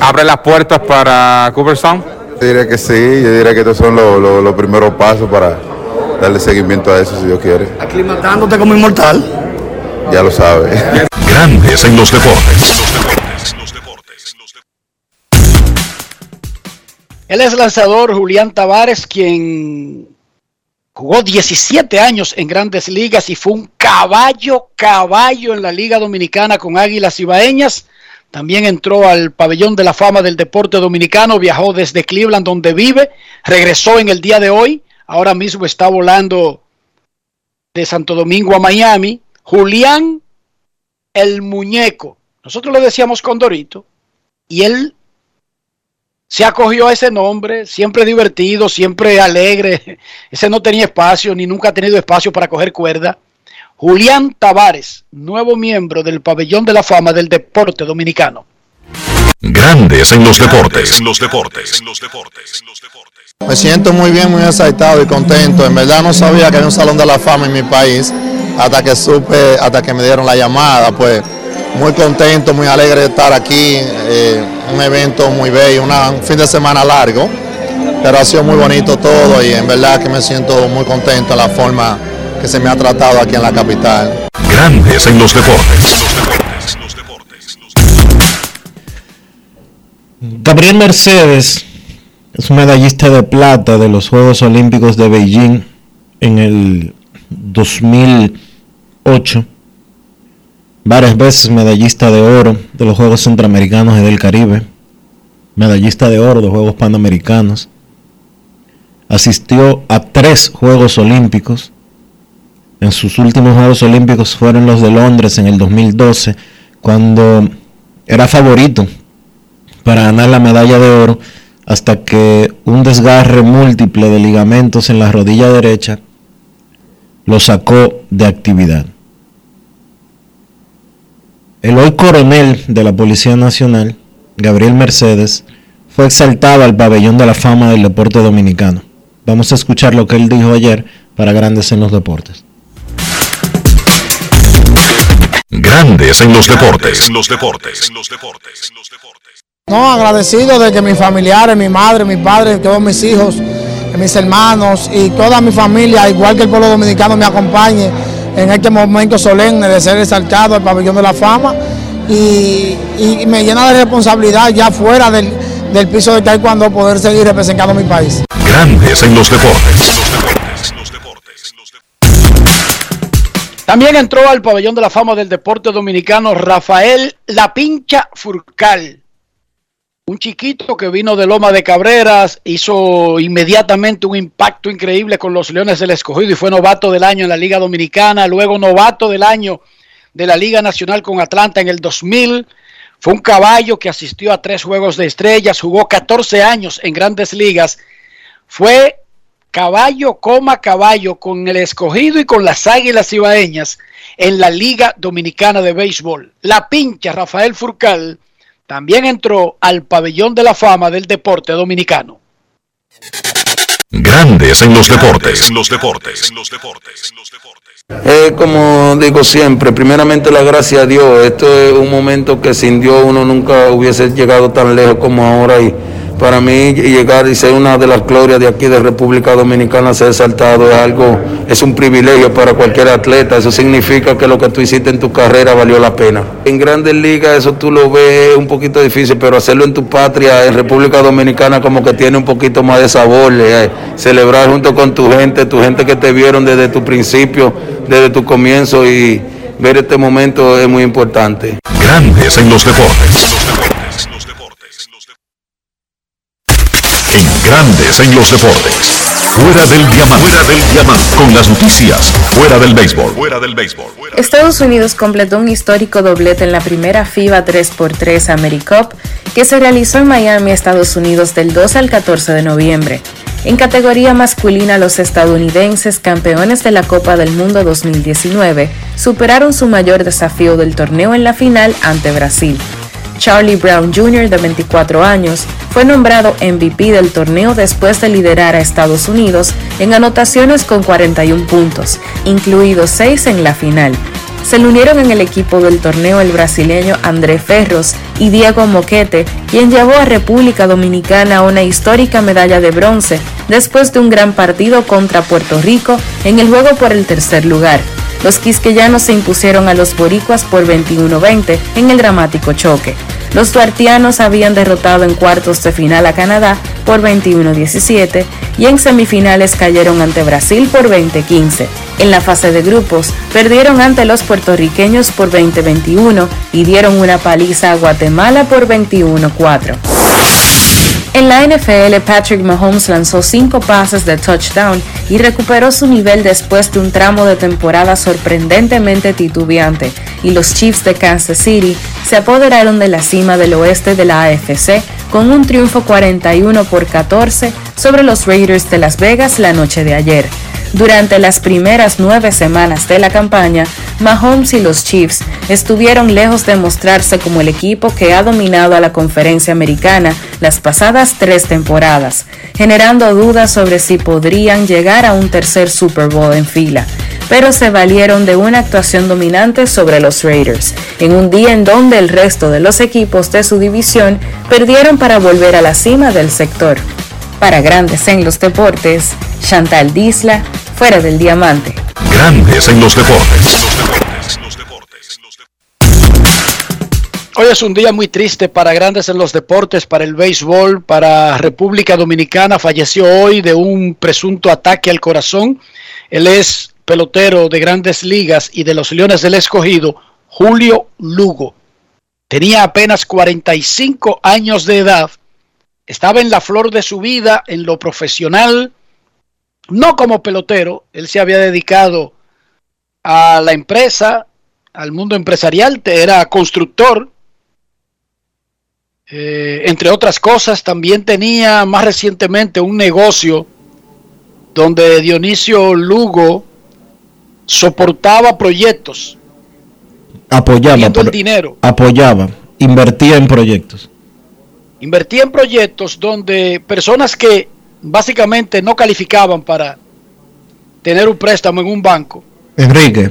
¿Abre las puertas para Cooperstown? Yo diría que sí, yo diría que estos son los, los, los primeros pasos para darle seguimiento a eso si Dios quiere. Aclimatándote como inmortal. Ya lo sabe. Grandes en los deportes. Él es lanzador Julián Tavares, quien jugó 17 años en grandes ligas y fue un caballo, caballo en la Liga Dominicana con Águilas Ibaeñas. También entró al pabellón de la fama del deporte dominicano, viajó desde Cleveland donde vive, regresó en el día de hoy, ahora mismo está volando de Santo Domingo a Miami. Julián el muñeco. Nosotros le decíamos Condorito y él se acogió a ese nombre, siempre divertido, siempre alegre. (laughs) Ese no tenía espacio ni nunca ha tenido espacio para coger cuerda. Julián Tavares, nuevo miembro del pabellón de la fama del deporte dominicano. Grandes en los deportes. En los deportes. En los deportes. Me siento muy bien, muy excitado y contento. En verdad no sabía que había un salón de la fama en mi país hasta que supe, hasta que me dieron la llamada, pues muy contento, muy alegre de estar aquí, eh, un evento muy bello, una, un fin de semana largo, pero ha sido muy bonito todo y en verdad que me siento muy contento en la forma que se me ha tratado aquí en la capital. Grandes en los deportes. Gabriel Mercedes es medallista de plata de los Juegos Olímpicos de Beijing en el 2008, varias veces medallista de oro de los Juegos Centroamericanos y del Caribe, medallista de oro de Juegos Panamericanos, asistió a tres Juegos Olímpicos, en sus últimos Juegos Olímpicos fueron los de Londres en el 2012, cuando era favorito para ganar la medalla de oro, hasta que un desgarre múltiple de ligamentos en la rodilla derecha lo sacó de actividad. El hoy coronel de la Policía Nacional, Gabriel Mercedes, fue exaltado al pabellón de la fama del deporte dominicano. Vamos a escuchar lo que él dijo ayer para Grandes en los Deportes. Grandes en los deportes. En los deportes. No, agradecido de que mis familiares, mi madre, mi padre, todos mis hijos, mis hermanos y toda mi familia, igual que el pueblo dominicano, me acompañe en este momento solemne de ser exaltado al pabellón de la fama y, y me llena de responsabilidad ya fuera del, del piso de taekwondo poder seguir representando a mi país. Grandes en los deportes. También entró al pabellón de la fama del deporte dominicano Rafael La Pincha Furcal. Un chiquito que vino de Loma de Cabreras, hizo inmediatamente un impacto increíble con los Leones del Escogido y fue novato del año en la Liga Dominicana, luego novato del año de la Liga Nacional con Atlanta en el 2000. Fue un caballo que asistió a tres Juegos de Estrellas, jugó 14 años en grandes ligas. Fue caballo, coma caballo con el escogido y con las águilas ibaeñas en la Liga Dominicana de Béisbol. La pincha Rafael Furcal también entró al pabellón de la fama del deporte dominicano. Grandes en los deportes. En los deportes. En los deportes. Eh, como digo siempre, primeramente la gracia a Dios. Esto es un momento que sin Dios uno nunca hubiese llegado tan lejos como ahora y para mí llegar y ser una de las glorias de aquí de República Dominicana, ser saltado es algo, es un privilegio para cualquier atleta. Eso significa que lo que tú hiciste en tu carrera valió la pena. En grandes ligas eso tú lo ves un poquito difícil, pero hacerlo en tu patria, en República Dominicana, como que tiene un poquito más de sabor. eh, celebrar junto con tu gente, tu gente que te vieron desde tu principio, desde tu comienzo y ver este momento es muy importante. Grandes en los deportes. En Grandes en los deportes. Fuera del diamante. Fuera del diamante. Con las noticias. Fuera del béisbol. Fuera del béisbol. Estados Unidos completó un histórico doblete en la primera FIBA 3x3 AmeriCup que se realizó en Miami, Estados Unidos del 12 al 14 de noviembre. En categoría masculina, los estadounidenses, campeones de la Copa del Mundo 2019, superaron su mayor desafío del torneo en la final ante Brasil. Charlie Brown Jr., de 24 años, fue nombrado MVP del torneo después de liderar a Estados Unidos en anotaciones con 41 puntos, incluidos 6 en la final. Se le unieron en el equipo del torneo el brasileño André Ferros y Diego Moquete, quien llevó a República Dominicana una histórica medalla de bronce después de un gran partido contra Puerto Rico en el juego por el tercer lugar. Los quisqueyanos se impusieron a los boricuas por 21-20 en el dramático choque. Los duartianos habían derrotado en cuartos de final a Canadá por 21-17 y en semifinales cayeron ante Brasil por 20-15. En la fase de grupos, perdieron ante los puertorriqueños por 20-21 y dieron una paliza a Guatemala por 21-4. En la NFL, Patrick Mahomes lanzó cinco pases de touchdown y recuperó su nivel después de un tramo de temporada sorprendentemente titubeante, y los Chiefs de Kansas City se apoderaron de la cima del oeste de la AFC con un triunfo 41 por 14 sobre los Raiders de Las Vegas la noche de ayer. Durante las primeras nueve semanas de la campaña, Mahomes y los Chiefs estuvieron lejos de mostrarse como el equipo que ha dominado a la conferencia americana las pasadas tres temporadas, generando dudas sobre si podrían llegar a un tercer Super Bowl en fila. Pero se valieron de una actuación dominante sobre los Raiders, en un día en donde el resto de los equipos de su división perdieron para volver a la cima del sector. Para Grandes en los Deportes, Chantal Disla, fuera del diamante. Grandes en los deportes. Hoy es un día muy triste para grandes en los deportes, para el béisbol, para República Dominicana. Falleció hoy de un presunto ataque al corazón. Él es pelotero de grandes ligas y de los Leones del Escogido, Julio Lugo. Tenía apenas 45 años de edad. Estaba en la flor de su vida, en lo profesional, no como pelotero. Él se había dedicado a la empresa, al mundo empresarial, era constructor, eh, entre otras cosas, también tenía más recientemente un negocio donde Dionisio Lugo soportaba proyectos, Apoyaba, el dinero, apoyaba, invertía en proyectos. Invertía en proyectos donde personas que básicamente no calificaban para tener un préstamo en un banco, Enrique,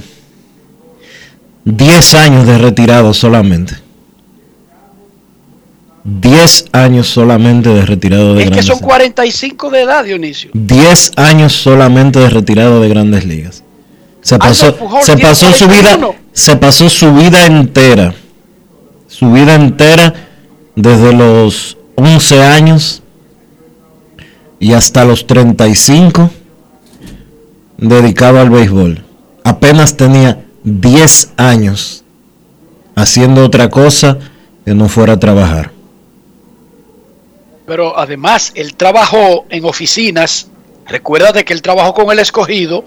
10 años de retirado solamente. 10 años solamente de retirado de es que grandes son 45 de edad, Dionisio. 10 años solamente de retirado de grandes ligas. Se pasó, Pujol se pasó su vida, 41. se pasó su vida entera. Su vida entera desde los 11 años y hasta los 35 dedicado al béisbol. Apenas tenía 10 años haciendo otra cosa que no fuera a trabajar. Pero además, él trabajó en oficinas. Recuerda que él trabajó con el escogido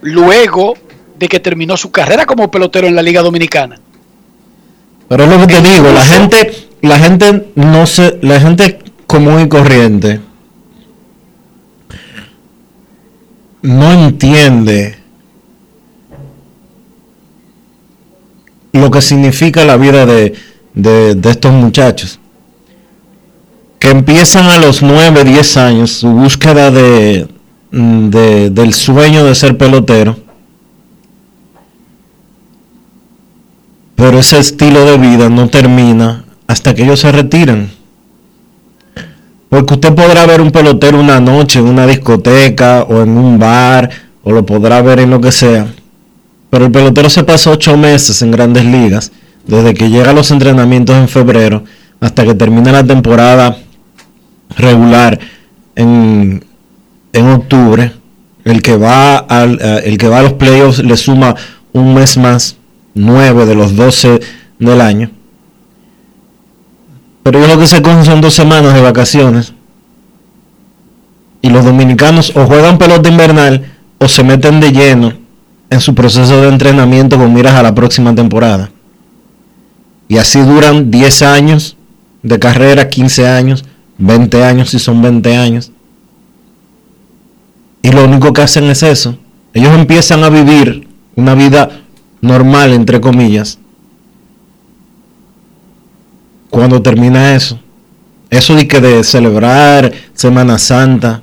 luego de que terminó su carrera como pelotero en la Liga Dominicana. Pero es lo que te digo, la gente, la gente no se, la gente común y corriente no entiende lo que significa la vida de, de, estos muchachos. Que empiezan a los 9, 10 años su búsqueda de, de, del sueño de ser pelotero. Pero ese estilo de vida no termina hasta que ellos se retiran. Porque usted podrá ver un pelotero una noche en una discoteca o en un bar, o lo podrá ver en lo que sea. Pero el pelotero se pasa ocho meses en grandes ligas, desde que llega los entrenamientos en febrero hasta que termina la temporada regular en, en octubre. El que, va al, eh, el que va a los playoffs le suma un mes más, nueve de los doce del año. Pero yo lo que se cogen son dos semanas de vacaciones. Y los dominicanos o juegan pelota invernal o se meten de lleno en su proceso de entrenamiento con miras a la próxima temporada. Y así duran 10 años de carrera, 15 años, 20 años si son 20 años. Y lo único que hacen es eso. Ellos empiezan a vivir una vida normal, entre comillas, cuando termina eso. Eso de que de celebrar Semana Santa,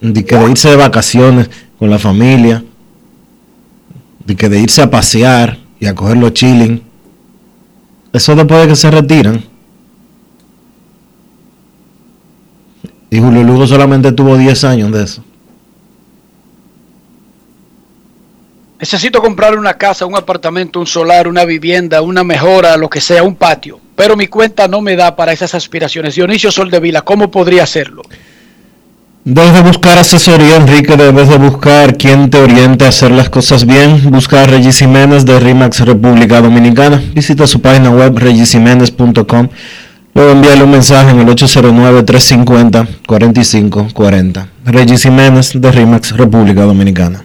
de que de irse de vacaciones con la familia, de que de irse a pasear y a coger los chilling, eso después de que se retiran. Y Julio Lugo solamente tuvo 10 años de eso. Necesito comprar una casa, un apartamento, un solar, una vivienda, una mejora, lo que sea, un patio. Pero mi cuenta no me da para esas aspiraciones. Dionisio Soldevila, ¿cómo podría hacerlo? Debes de buscar asesoría, Enrique, debes de buscar quien te oriente a hacer las cosas bien. Busca a Regis Jiménez de RIMAX República Dominicana. Visita su página web regisiménez.com. Luego envíale un mensaje en el 809-350-4540. Regis Jiménez de RIMAX República Dominicana.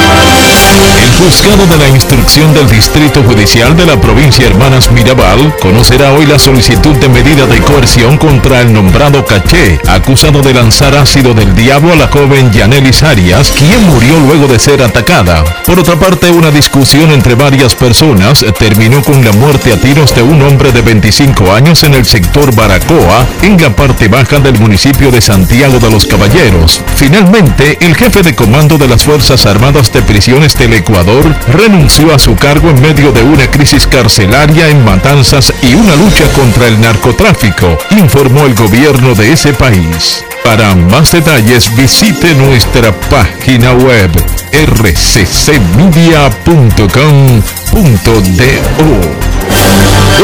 juzgado de la instrucción del Distrito Judicial de la provincia Hermanas Mirabal conocerá hoy la solicitud de medida de coerción contra el nombrado Caché, acusado de lanzar ácido del diablo a la joven Yanelis Arias, quien murió luego de ser atacada. Por otra parte, una discusión entre varias personas terminó con la muerte a tiros de un hombre de 25 años en el sector Baracoa, en la parte baja del municipio de Santiago de los Caballeros. Finalmente, el jefe de comando de las Fuerzas Armadas de Prisiones del Ecuador renunció a su cargo en medio de una crisis carcelaria en matanzas y una lucha contra el narcotráfico, informó el gobierno de ese país. Para más detalles visite nuestra página web rccmedia.com.do.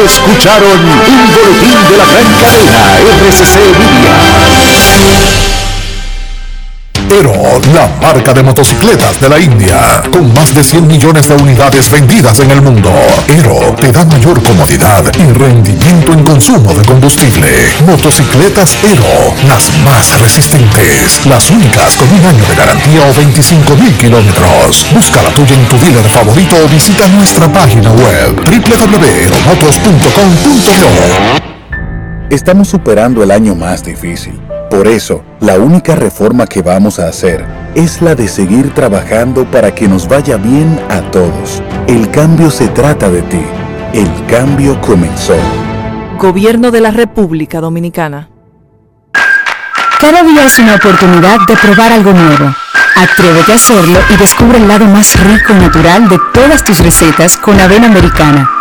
Escucharon un boletín de la gran cadena RCC Media. Pero la marca de motocicletas de la India, con más de 100 millones de unidades vendidas en el mundo. Ero te da mayor comodidad y rendimiento en consumo de combustible. Motocicletas Ero, las más resistentes, las únicas con un año de garantía o 25 mil kilómetros. Busca la tuya en tu dealer favorito o visita nuestra página web www.eromotos.com.do. Estamos superando el año más difícil por eso, la única reforma que vamos a hacer es la de seguir trabajando para que nos vaya bien a todos. El cambio se trata de ti. El cambio comenzó. Gobierno de la República Dominicana. Cada día es una oportunidad de probar algo nuevo. Atrévete a hacerlo y descubre el lado más rico y natural de todas tus recetas con avena americana.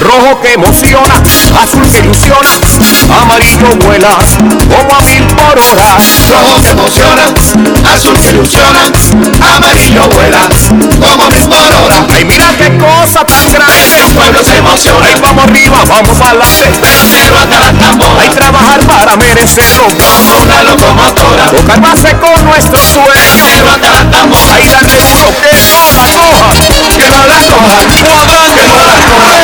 Rojo que emociona, azul que ilusiona, amarillo vuela como a mil por hora. Rojo que emociona, azul que ilusiona, amarillo vuela como a mil por hora. Ay, mira qué cosa tan grande, el pueblo se emociona. Ay, vamos arriba, vamos adelante, de la cero hasta la tambora. Hay trabajar para merecerlo, como una locomotora. Tocar base con nuestro sueño, cero hasta la tambora. Ay, darle duro que no la coja, que no la coja, que no la coja.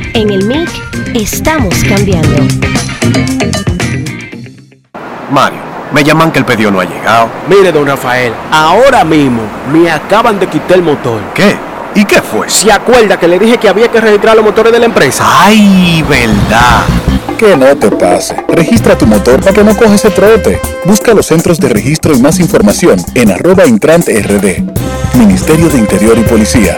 En el MIC estamos cambiando. Mario, me llaman que el pedido no ha llegado. Mire, don Rafael, ahora mismo me acaban de quitar el motor. ¿Qué? ¿Y qué fue? ¿Se acuerda que le dije que había que registrar los motores de la empresa? ¡Ay, verdad! Que no te pase. Registra tu motor para que no coges ese trote. Busca los centros de registro y más información en arroba Intrant RD. Ministerio de Interior y Policía.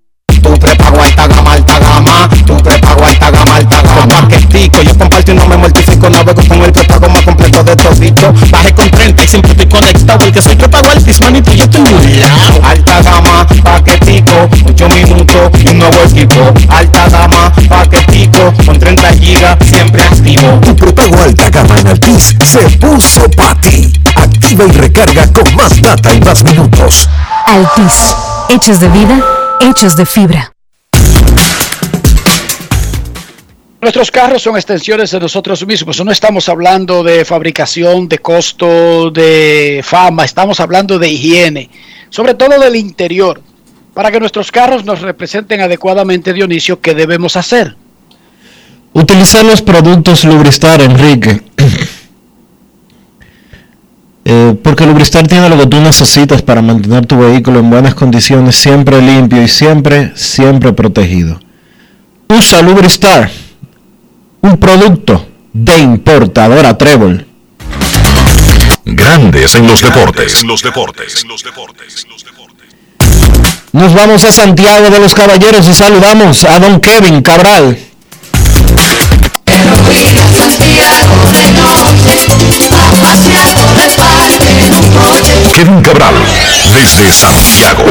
Tu prepago alta gama, alta gama. Tu prepago alta gama, alta gama. Paquetico, yo comparto y no me mortifico. Navego con el prepago más completo de todito. Bajé con 30 y siempre estoy conectado. Porque soy prepago altis, manito, yo estoy muy lado. Alta gama, paquetico. 8 minutos y un nuevo equipo. Alta gama, paquetico. Con 30 gigas, siempre activo. Tu prepago alta gama en Altis se puso para ti. Activa y recarga con más data y más minutos. Altis, hechos de vida, hechos de fibra. Nuestros carros son extensiones de nosotros mismos. No estamos hablando de fabricación, de costo, de fama. Estamos hablando de higiene, sobre todo del interior. Para que nuestros carros nos representen adecuadamente, Dionisio, ¿qué debemos hacer? Utilizar los productos Lubristar, Enrique. Eh, porque Lubristar tiene lo que tú necesitas para mantener tu vehículo en buenas condiciones, siempre limpio y siempre, siempre protegido. Usa Lubristar, un producto de importadora Trébol. Grandes en los deportes. los deportes. Nos vamos a Santiago de los Caballeros y saludamos a don Kevin Cabral. Kevin Cabral, desde Santiago.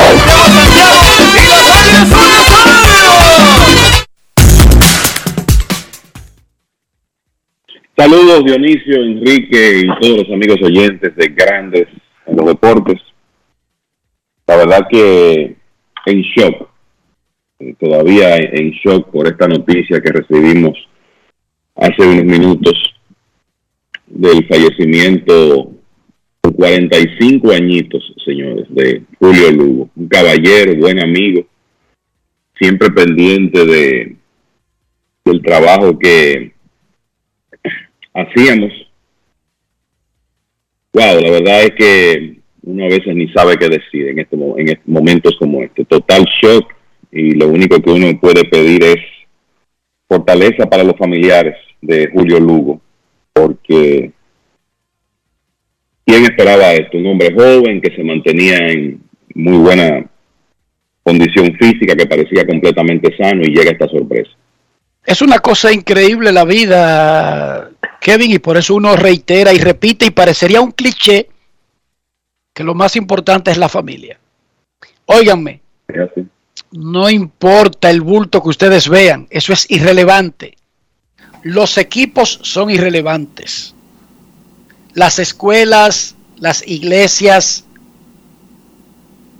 Saludos Dionisio, Enrique y todos los amigos oyentes de Grandes en los Deportes. La verdad que en shock, eh, todavía en shock por esta noticia que recibimos hace unos minutos del fallecimiento Con 45 añitos, señores, de Julio Lugo. Un caballero, buen amigo, siempre pendiente de del trabajo que hacíamos. Wow, la verdad es que uno a veces ni sabe qué decir en, este, en momentos como este. Total shock y lo único que uno puede pedir es fortaleza para los familiares de Julio Lugo, porque ¿quién esperaba esto? Un hombre joven que se mantenía en muy buena condición física, que parecía completamente sano y llega esta sorpresa. Es una cosa increíble la vida, Kevin, y por eso uno reitera y repite y parecería un cliché que lo más importante es la familia. Óiganme, no importa el bulto que ustedes vean, eso es irrelevante. Los equipos son irrelevantes. Las escuelas, las iglesias,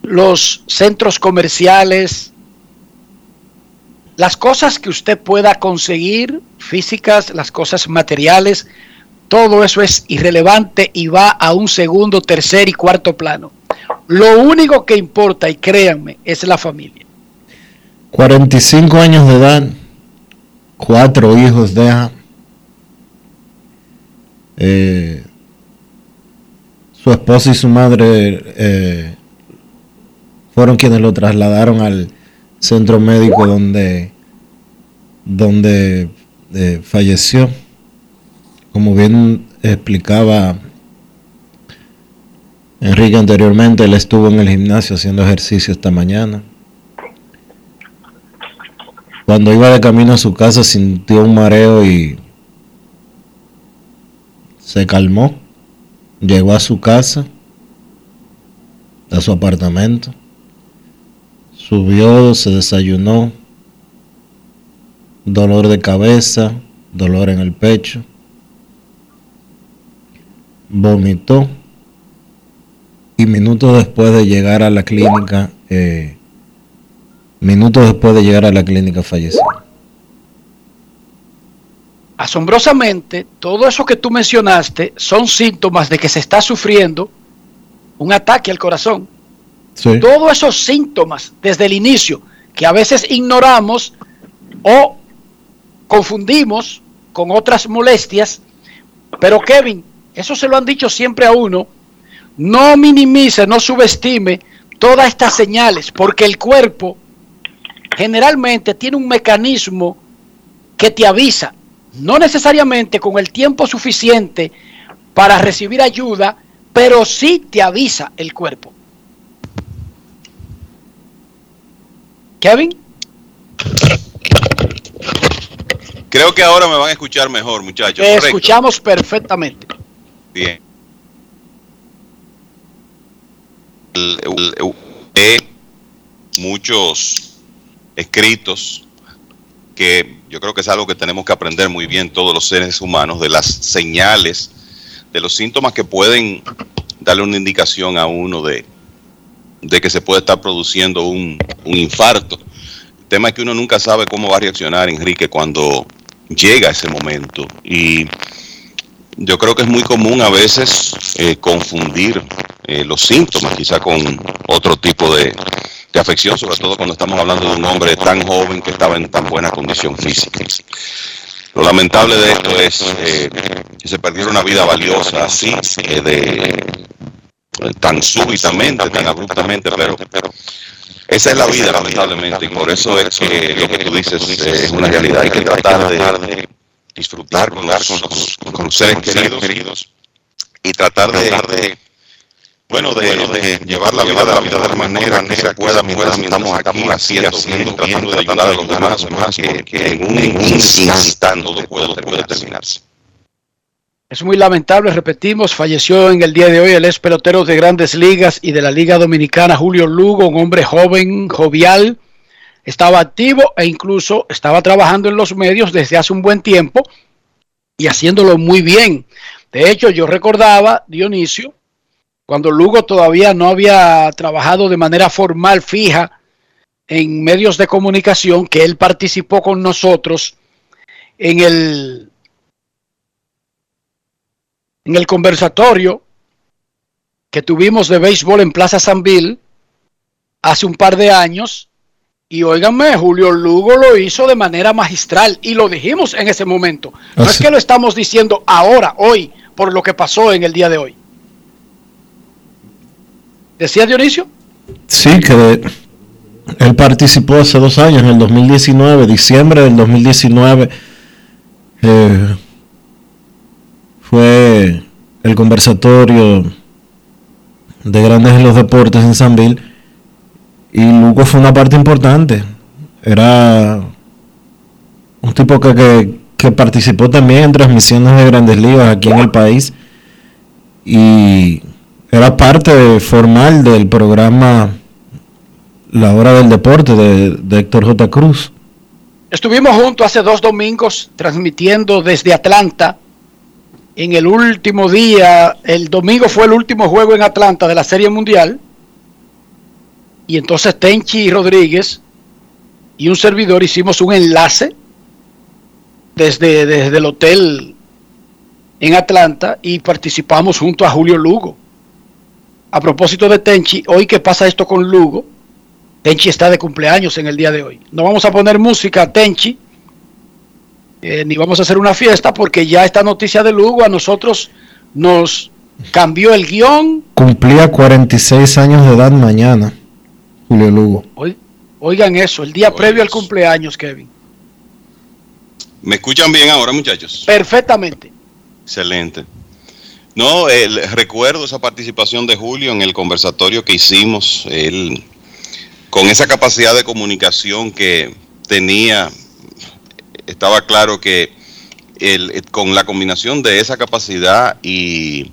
los centros comerciales, las cosas que usted pueda conseguir, físicas, las cosas materiales, todo eso es irrelevante y va a un segundo, tercer y cuarto plano. Lo único que importa, y créanme, es la familia. 45 años de edad, cuatro hijos deja. Eh, su esposa y su madre eh, fueron quienes lo trasladaron al centro médico donde, donde eh, falleció. Como bien explicaba Enrique anteriormente, él estuvo en el gimnasio haciendo ejercicio esta mañana. Cuando iba de camino a su casa sintió un mareo y se calmó. Llegó a su casa, a su apartamento. Subió, se desayunó. Dolor de cabeza, dolor en el pecho. Vomitó. Y minutos después de llegar a la clínica, eh, minutos después de llegar a la clínica falleció. Asombrosamente, todo eso que tú mencionaste son síntomas de que se está sufriendo un ataque al corazón. Sí. Todos esos síntomas desde el inicio que a veces ignoramos o confundimos con otras molestias, pero Kevin, eso se lo han dicho siempre a uno, no minimice, no subestime todas estas señales, porque el cuerpo generalmente tiene un mecanismo que te avisa, no necesariamente con el tiempo suficiente para recibir ayuda, pero sí te avisa el cuerpo. Kevin, Creo que ahora me van a escuchar mejor, muchachos. te Correcto. escuchamos perfectamente. Bien. He muchos escritos que yo creo que es algo que tenemos que aprender muy bien todos los seres humanos de las señales, de los síntomas que pueden darle una indicación a uno de, de que se puede estar produciendo un, un infarto. El tema es que uno nunca sabe cómo va a reaccionar, Enrique, cuando llega ese momento. Y yo creo que es muy común a veces eh, confundir eh, los síntomas, quizá con otro tipo de, de afección, sobre todo cuando estamos hablando de un hombre tan joven que estaba en tan buena condición física. Lo lamentable de esto es eh, que se perdiera una vida valiosa así, eh, de, tan súbitamente, tan abruptamente, pero esa es la vida, lamentablemente, y por eso es que lo que tú dices eh, es una realidad. Hay que tratar de disfrutar con los, con los seres queridos y tratar de, bueno, de, de llevar la vida de la vida de la manera que se pueda mientras estamos aquí haciendo, bien, tratando de ayudar a los demás, demás porque en un, en un instante todo puede, puede terminarse. Es muy lamentable, repetimos, falleció en el día de hoy el ex pelotero de grandes ligas y de la Liga Dominicana, Julio Lugo, un hombre joven, jovial, estaba activo e incluso estaba trabajando en los medios desde hace un buen tiempo y haciéndolo muy bien. De hecho, yo recordaba, Dionisio, cuando Lugo todavía no había trabajado de manera formal, fija, en medios de comunicación, que él participó con nosotros en el en el conversatorio que tuvimos de béisbol en Plaza San Bill hace un par de años. Y óiganme, Julio Lugo lo hizo de manera magistral y lo dijimos en ese momento. No es Así- que lo estamos diciendo ahora, hoy, por lo que pasó en el día de hoy. ¿Decía Dionisio? Sí, que él participó hace dos años, en el 2019, diciembre del 2019. eh, fue el conversatorio de Grandes en los Deportes en San Bill. Y Lugo fue una parte importante. Era un tipo que, que, que participó también en transmisiones de grandes ligas aquí en el país. Y era parte formal del programa La Hora del Deporte de, Héctor J. Cruz. Estuvimos juntos hace dos domingos transmitiendo desde Atlanta. En el último día, el domingo fue el último juego en Atlanta de la Serie Mundial. Y entonces Tenchi Rodríguez y un servidor hicimos un enlace desde, desde el hotel en Atlanta y participamos junto a Julio Lugo. A propósito de Tenchi, hoy que pasa esto con Lugo, Tenchi está de cumpleaños en el día de hoy. No vamos a poner música a Tenchi, eh, ni vamos a hacer una fiesta, porque ya esta noticia de Lugo a nosotros nos cambió el guion. Cumplía 46 años de edad mañana, Julio Lugo. Oi- Oigan eso, el día previo al cumpleaños, Kevin. ¿Me escuchan bien ahora, muchachos? Perfectamente. Excelente. No, recuerdo esa participación de Julio en el conversatorio que hicimos, él con esa capacidad de comunicación que tenía, estaba claro que con la combinación de esa capacidad y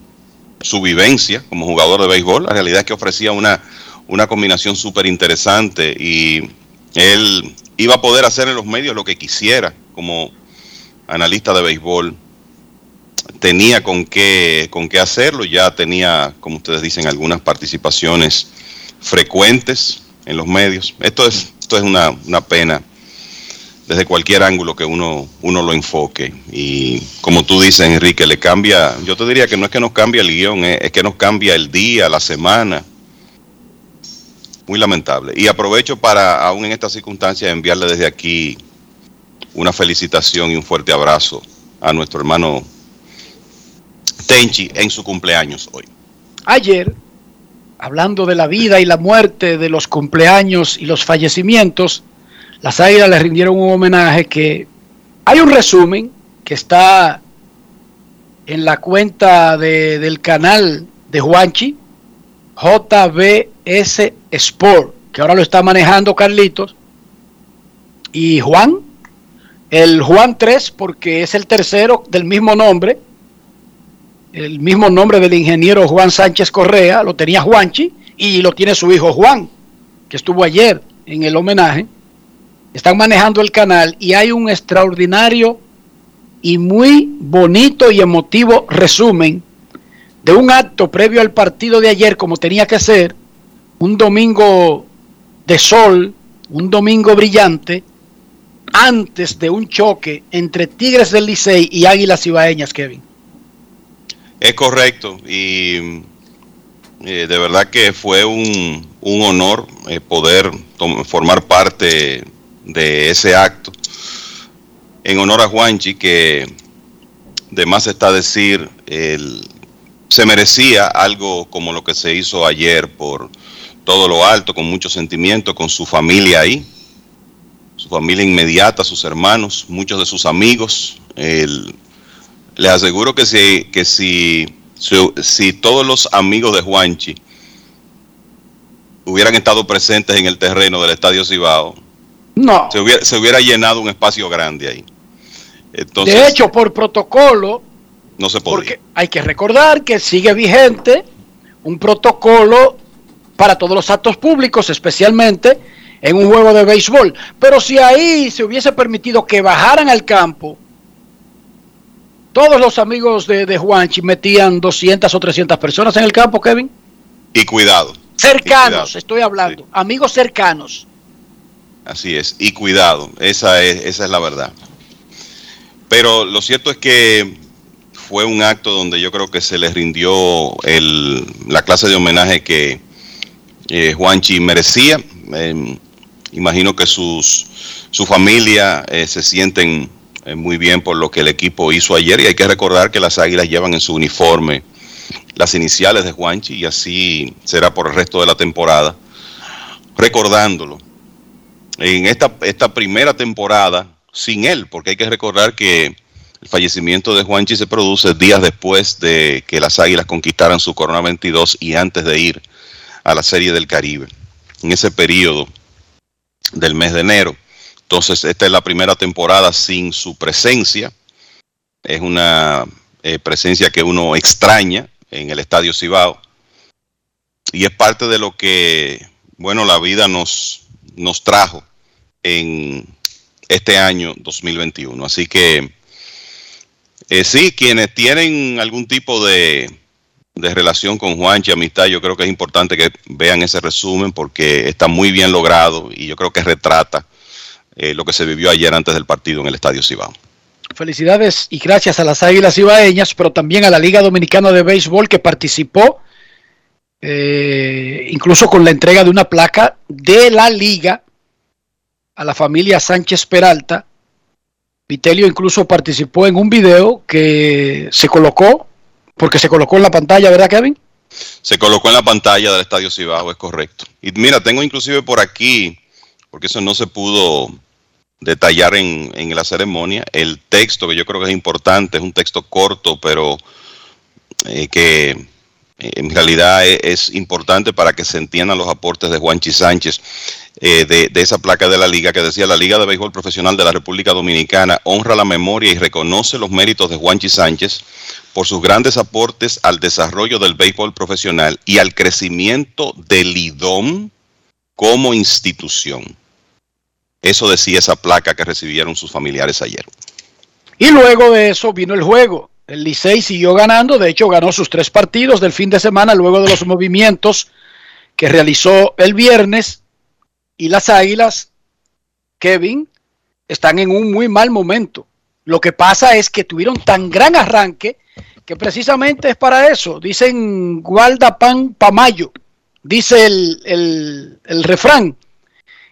su vivencia como jugador de béisbol, la realidad es que ofrecía una, una combinación súper interesante y él iba a poder hacer en los medios lo que quisiera como analista de béisbol tenía con qué, con qué hacerlo, ya tenía, como ustedes dicen, algunas participaciones frecuentes en los medios. Esto es, esto es una, una pena desde cualquier ángulo que uno, uno lo enfoque. Y como tú dices, Enrique, le cambia, yo te diría que no es que nos cambia el guion, es, es que nos cambia el día, la semana. Muy lamentable. Y aprovecho para, aún en estas circunstancias, enviarle desde aquí una felicitación y un fuerte abrazo a nuestro hermano Tenchi en su cumpleaños hoy. Ayer, hablando de la vida y la muerte, de los cumpleaños y los fallecimientos, las Águilas le rindieron un homenaje que hay un resumen que está en la cuenta de- del canal de Juanchi, JBS Sport, que ahora lo está manejando Carlitos, y Juan, el Juan 3, porque es el tercero del mismo nombre, el mismo nombre del ingeniero Juan Sánchez Correa, lo tenía Juanchi y lo tiene su hijo Juan, que estuvo ayer en el homenaje. Están manejando el canal y hay un extraordinario y muy bonito y emotivo resumen de un acto previo al partido de ayer, como tenía que ser, un domingo de sol, un domingo brillante, antes de un choque entre Tigres del Licey y Águilas Ibaeñas, Kevin. Es correcto y eh, de verdad que fue un, un honor eh, poder formar parte de ese acto. En honor a Juanchi que de más está decir el- se merecía algo como lo que se hizo ayer por todo lo alto con mucho sentimiento con su familia ahí su familia inmediata sus hermanos muchos de sus amigos el, les aseguro que si, que si, si, si todos los amigos de Juanchi hubieran estado presentes en el terreno del Estadio Cibao, No. se hubiera, se hubiera llenado un espacio grande ahí. Entonces, de hecho, por protocolo, no se podía. porque hay que recordar que sigue vigente un protocolo para todos los actos públicos, especialmente en un juego de béisbol. Pero si ahí se hubiese permitido que bajaran al campo, todos los amigos de, de Juanchi metían 200 o 300 personas en el campo, Kevin. Y cuidado, Cercanos, estoy hablando, amigos cercanos. así es, y cuidado, esa es, esa es la verdad. Pero lo cierto es que fue un acto donde yo creo que se les rindió el, la clase de homenaje que eh, Juanchi merecía. Eh, imagino que sus, su familia eh, se sienten muy bien por lo que el equipo hizo ayer y hay que recordar que las Águilas llevan en su uniforme las iniciales de Juanchi y así será por el resto de la temporada. Recordándolo, en esta, esta primera temporada sin él, porque hay que recordar que el fallecimiento de Juanchi se produce días después de que las Águilas conquistaran su Corona 22 y antes de ir a la Serie del Caribe. En ese periodo del mes de enero. Entonces, esta es la primera temporada sin su presencia. Es una eh, presencia que uno extraña en el Estadio Cibao. Y es parte de lo que, bueno, la vida nos, nos trajo en este año 2021. Así que, eh, sí, quienes tienen algún tipo de, de relación con Juanchi, amistad, yo creo que es importante que vean ese resumen porque está muy bien logrado y yo creo que retrata eh, lo que se vivió ayer antes del partido en el Estadio Cibao. Felicidades y gracias a las Águilas Cibaeñas, pero también a la Liga Dominicana de Béisbol que participó, eh, incluso con la entrega de una placa de la liga a la familia Sánchez Peralta. Vitelio incluso participó en un video que se colocó, porque se colocó en la pantalla, ¿verdad, Kevin? Se colocó en la pantalla del Estadio Cibao, es correcto. Y mira, tengo inclusive por aquí, porque eso no se pudo detallar en, en, la ceremonia. El texto, que yo creo que es importante, es un texto corto, pero eh, que eh, en realidad es, es, importante para que se entiendan los aportes de Juanchi Sánchez eh, de, de, esa placa de la liga que decía la Liga de Béisbol Profesional de la República Dominicana honra la memoria y reconoce los méritos de Juanchi Sánchez por sus grandes aportes al desarrollo del béisbol profesional y al crecimiento del IDOM como institución. Eso decía esa placa que recibieron sus familiares ayer. Y luego de eso vino el juego. El Licey siguió ganando, de hecho ganó sus tres partidos del fin de semana luego de los (laughs) movimientos que realizó el viernes. Y las Águilas, Kevin, están en un muy mal momento. Lo que pasa es que tuvieron tan gran arranque que precisamente es para eso. Dicen guarda pan pamayo, dice el, el, el refrán.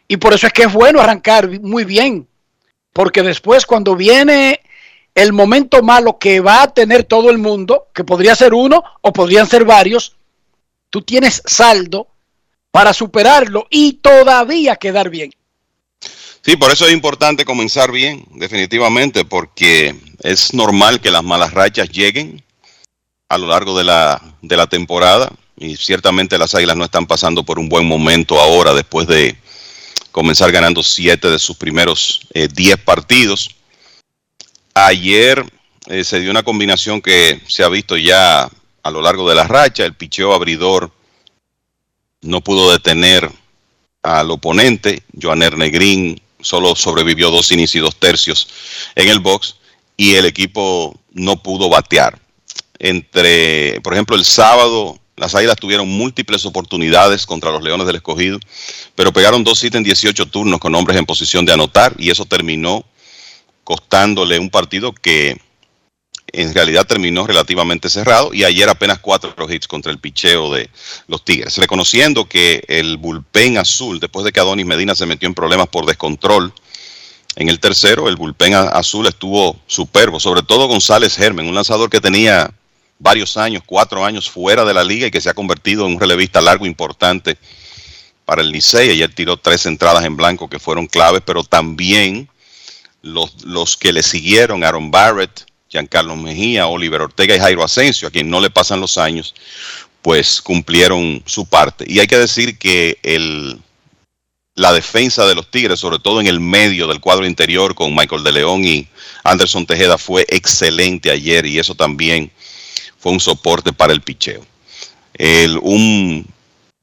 Y por eso es que es bueno arrancar muy bien, porque después cuando viene el momento malo que va a tener todo el mundo, que podría ser uno o podrían ser varios, tú tienes saldo para superarlo y todavía quedar bien. Sí, por eso es importante comenzar bien, definitivamente, porque es normal que las malas rachas lleguen a lo largo de la, de la temporada y ciertamente las Águilas no están pasando por un buen momento ahora después de comenzar ganando siete de sus primeros eh, diez partidos. Ayer eh, se dio una combinación que se ha visto ya a lo largo de la racha. El picheo abridor no pudo detener al oponente. Joaner Negrín solo sobrevivió dos inicios y dos tercios en el box y el equipo no pudo batear. Entre, por ejemplo, el sábado las Águilas tuvieron múltiples oportunidades contra los Leones del Escogido, pero pegaron dos hits en 18 turnos con hombres en posición de anotar y eso terminó costándole un partido que en realidad terminó relativamente cerrado y ayer apenas cuatro hits contra el picheo de los Tigres, reconociendo que el bullpen azul, después de que Adonis Medina se metió en problemas por descontrol, en el tercero el bullpen azul estuvo superbo, sobre todo González Germen, un lanzador que tenía varios años, cuatro años fuera de la liga y que se ha convertido en un relevista largo importante para el Licey. Ayer tiró tres entradas en blanco que fueron claves, pero también los, los que le siguieron, Aaron Barrett, Giancarlo Mejía, Oliver Ortega y Jairo Asensio, a quien no le pasan los años, pues cumplieron su parte. Y hay que decir que el, la defensa de los Tigres, sobre todo en el medio del cuadro interior con Michael de León y Anderson Tejeda, fue excelente ayer y eso también fue un soporte para el picheo. Un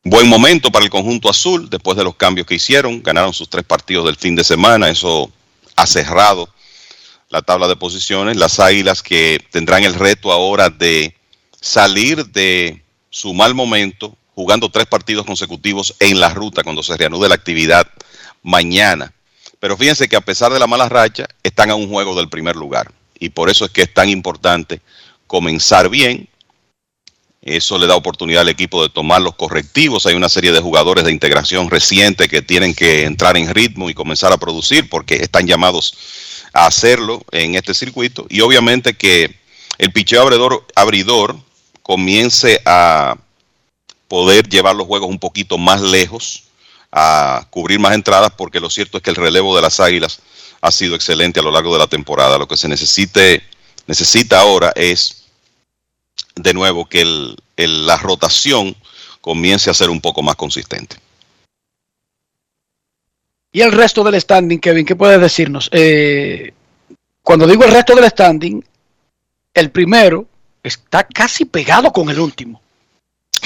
buen momento para el conjunto azul después de los cambios que hicieron. Ganaron sus tres partidos del fin de semana. Eso ha cerrado la tabla de posiciones. Las águilas que tendrán el reto ahora de salir de su mal momento jugando tres partidos consecutivos en la ruta cuando se reanude la actividad mañana. Pero fíjense que a pesar de la mala racha, están a un juego del primer lugar. Y por eso es que es tan importante comenzar bien. Eso le da oportunidad al equipo de tomar los correctivos. Hay una serie de jugadores de integración reciente que tienen que entrar en ritmo y comenzar a producir porque están llamados a hacerlo en este circuito. Y obviamente que el picheo abridor, abridor comience a poder llevar los juegos un poquito más lejos, a cubrir más entradas, porque lo cierto es que el relevo de las Águilas ha sido excelente a lo largo de la temporada. Lo que se necesite, necesita ahora es, de nuevo, que el, el- la rotación comience a ser un poco más consistente. Y el resto del standing, Kevin, ¿qué puedes decirnos? Eh, cuando digo el resto del standing, el primero está casi pegado con el último.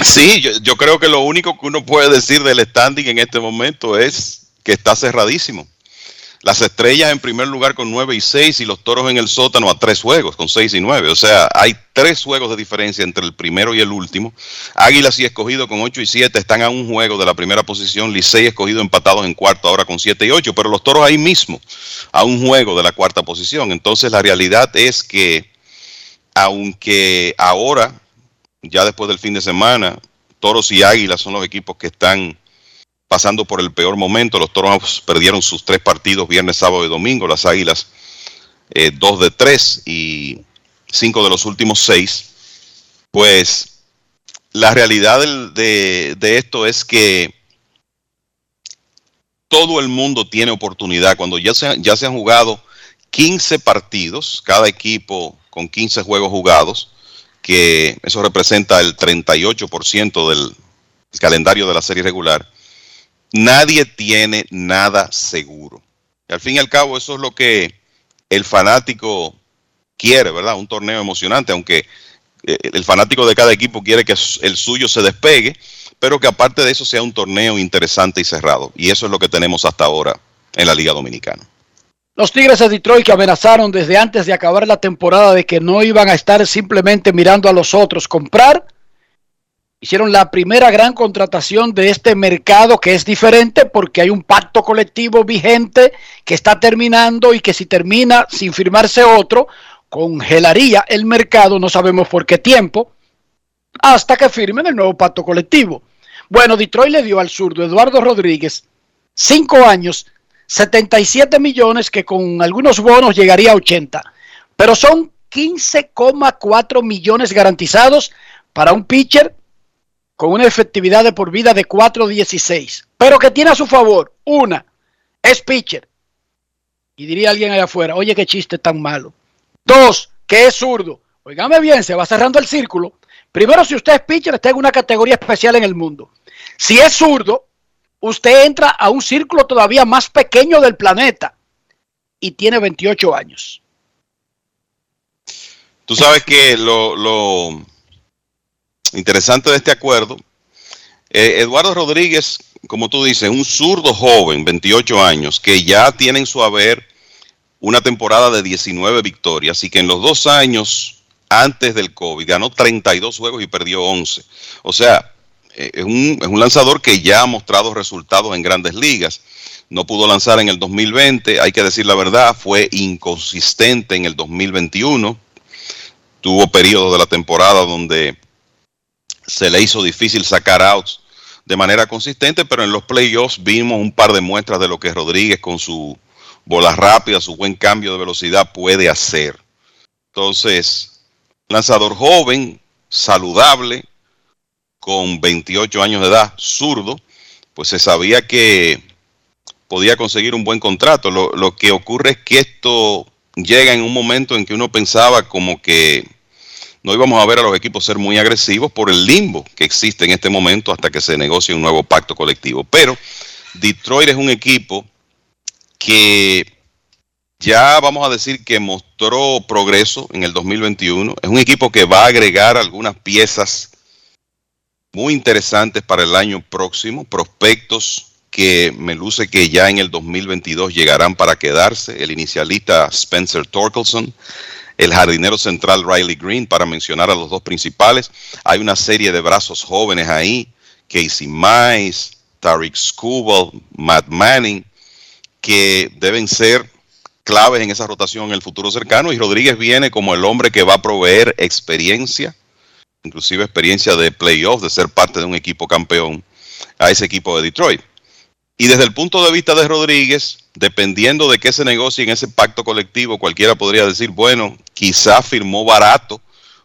Sí, yo, yo creo que lo único que uno puede decir del standing en este momento es que está cerradísimo. Las estrellas en primer lugar con 9 y 6 y los toros en el sótano a tres juegos con 6 y 9. O sea, hay tres juegos de diferencia entre el primero y el último. Águilas y escogido con 8 y 7 están a un juego de la primera posición. Licey escogido empatados en cuarto ahora con 7 y 8. Pero los toros ahí mismo a un juego de la cuarta posición. Entonces la realidad es que aunque ahora, ya después del fin de semana, toros y águilas son los equipos que están pasando por el peor momento. Los toros perdieron sus tres partidos viernes, sábado y domingo. Las águilas eh, dos de tres y cinco de los últimos seis. Pues la realidad de, esto es que todo el mundo tiene oportunidad. Cuando ya se, ya se han jugado 15 partidos, cada equipo con 15 juegos jugados, que eso representa el 38% del calendario de la serie regular, nadie tiene nada seguro. Al fin y al cabo, eso es lo que el fanático quiere, ¿verdad? Un torneo emocionante, aunque eh, el fanático de cada equipo quiere que el suyo se despegue, pero que aparte de eso sea un torneo interesante y cerrado. Y eso es lo que tenemos hasta ahora en la Liga Dominicana. Los Tigres de Detroit que amenazaron desde antes de acabar la temporada de que no iban a estar simplemente mirando a los otros comprar, hicieron la primera gran contratación de este mercado que es diferente porque hay un pacto colectivo vigente que está terminando y que si termina sin firmarse otro, congelaría el mercado, no sabemos por qué tiempo, hasta que firmen el nuevo pacto colectivo. Bueno, Detroit le dio al zurdo Eduardo Rodríguez cinco años, 77 millones que con algunos bonos llegaría a 80, pero son 15,4 millones garantizados para un pitcher con una efectividad de por vida de 4.16, pero que tiene a su favor, una, es pitcher. Y diría alguien allá afuera, oye, qué chiste tan malo. Dos, que es zurdo. Óigame bien, se va cerrando el círculo. Primero, si usted es pitcher, está en una categoría especial en el mundo. Si es zurdo, usted entra a un círculo todavía más pequeño del planeta y tiene 28 años. Tú sabes que lo, lo interesante de este acuerdo, eh, Eduardo Rodríguez, como tú dices, un zurdo joven, 28 años, que ya tiene en su haber una temporada de 19 victorias y que en los dos años antes del COVID ganó 32 juegos y perdió 11. O sea, eh, es, un, es un lanzador que ya ha mostrado resultados en grandes ligas. No pudo lanzar en el 2020, hay que decir la verdad, fue inconsistente en el 2021. Tuvo periodos de la temporada donde se le hizo difícil sacar outs de manera consistente, pero en los playoffs vimos un par de muestras de lo que Rodríguez con su bola rápida, su buen cambio de velocidad puede hacer. Entonces, lanzador joven, saludable, con 28 años de edad, zurdo, pues se sabía que podía conseguir un buen contrato. Lo, lo, que ocurre es que esto llega en un momento en que uno pensaba como que no íbamos a ver a los equipos ser muy agresivos por el limbo que existe en este momento hasta que se negocie un nuevo pacto colectivo. Pero Detroit es un equipo que ya vamos a decir que mostró progreso en el 2021. Es un equipo que va a agregar algunas piezas muy interesantes para el año próximo, prospectos que me luce que ya en el 2022 llegarán para quedarse. El inicialista Spencer Torkelson, el jardinero central Riley Green, para mencionar a los dos principales. Hay una serie de brazos jóvenes ahí, Casey Mize, Tariq Skubal, Matt Manning, que deben ser claves en esa rotación en el futuro cercano y Rodríguez viene como el hombre que va a proveer experiencia, inclusive experiencia de playoff, de ser parte de un equipo campeón a ese equipo de Detroit. Y desde el punto de vista de Rodríguez, dependiendo de qué se negocie en ese pacto colectivo, cualquiera podría decir, bueno, quizá firmó barato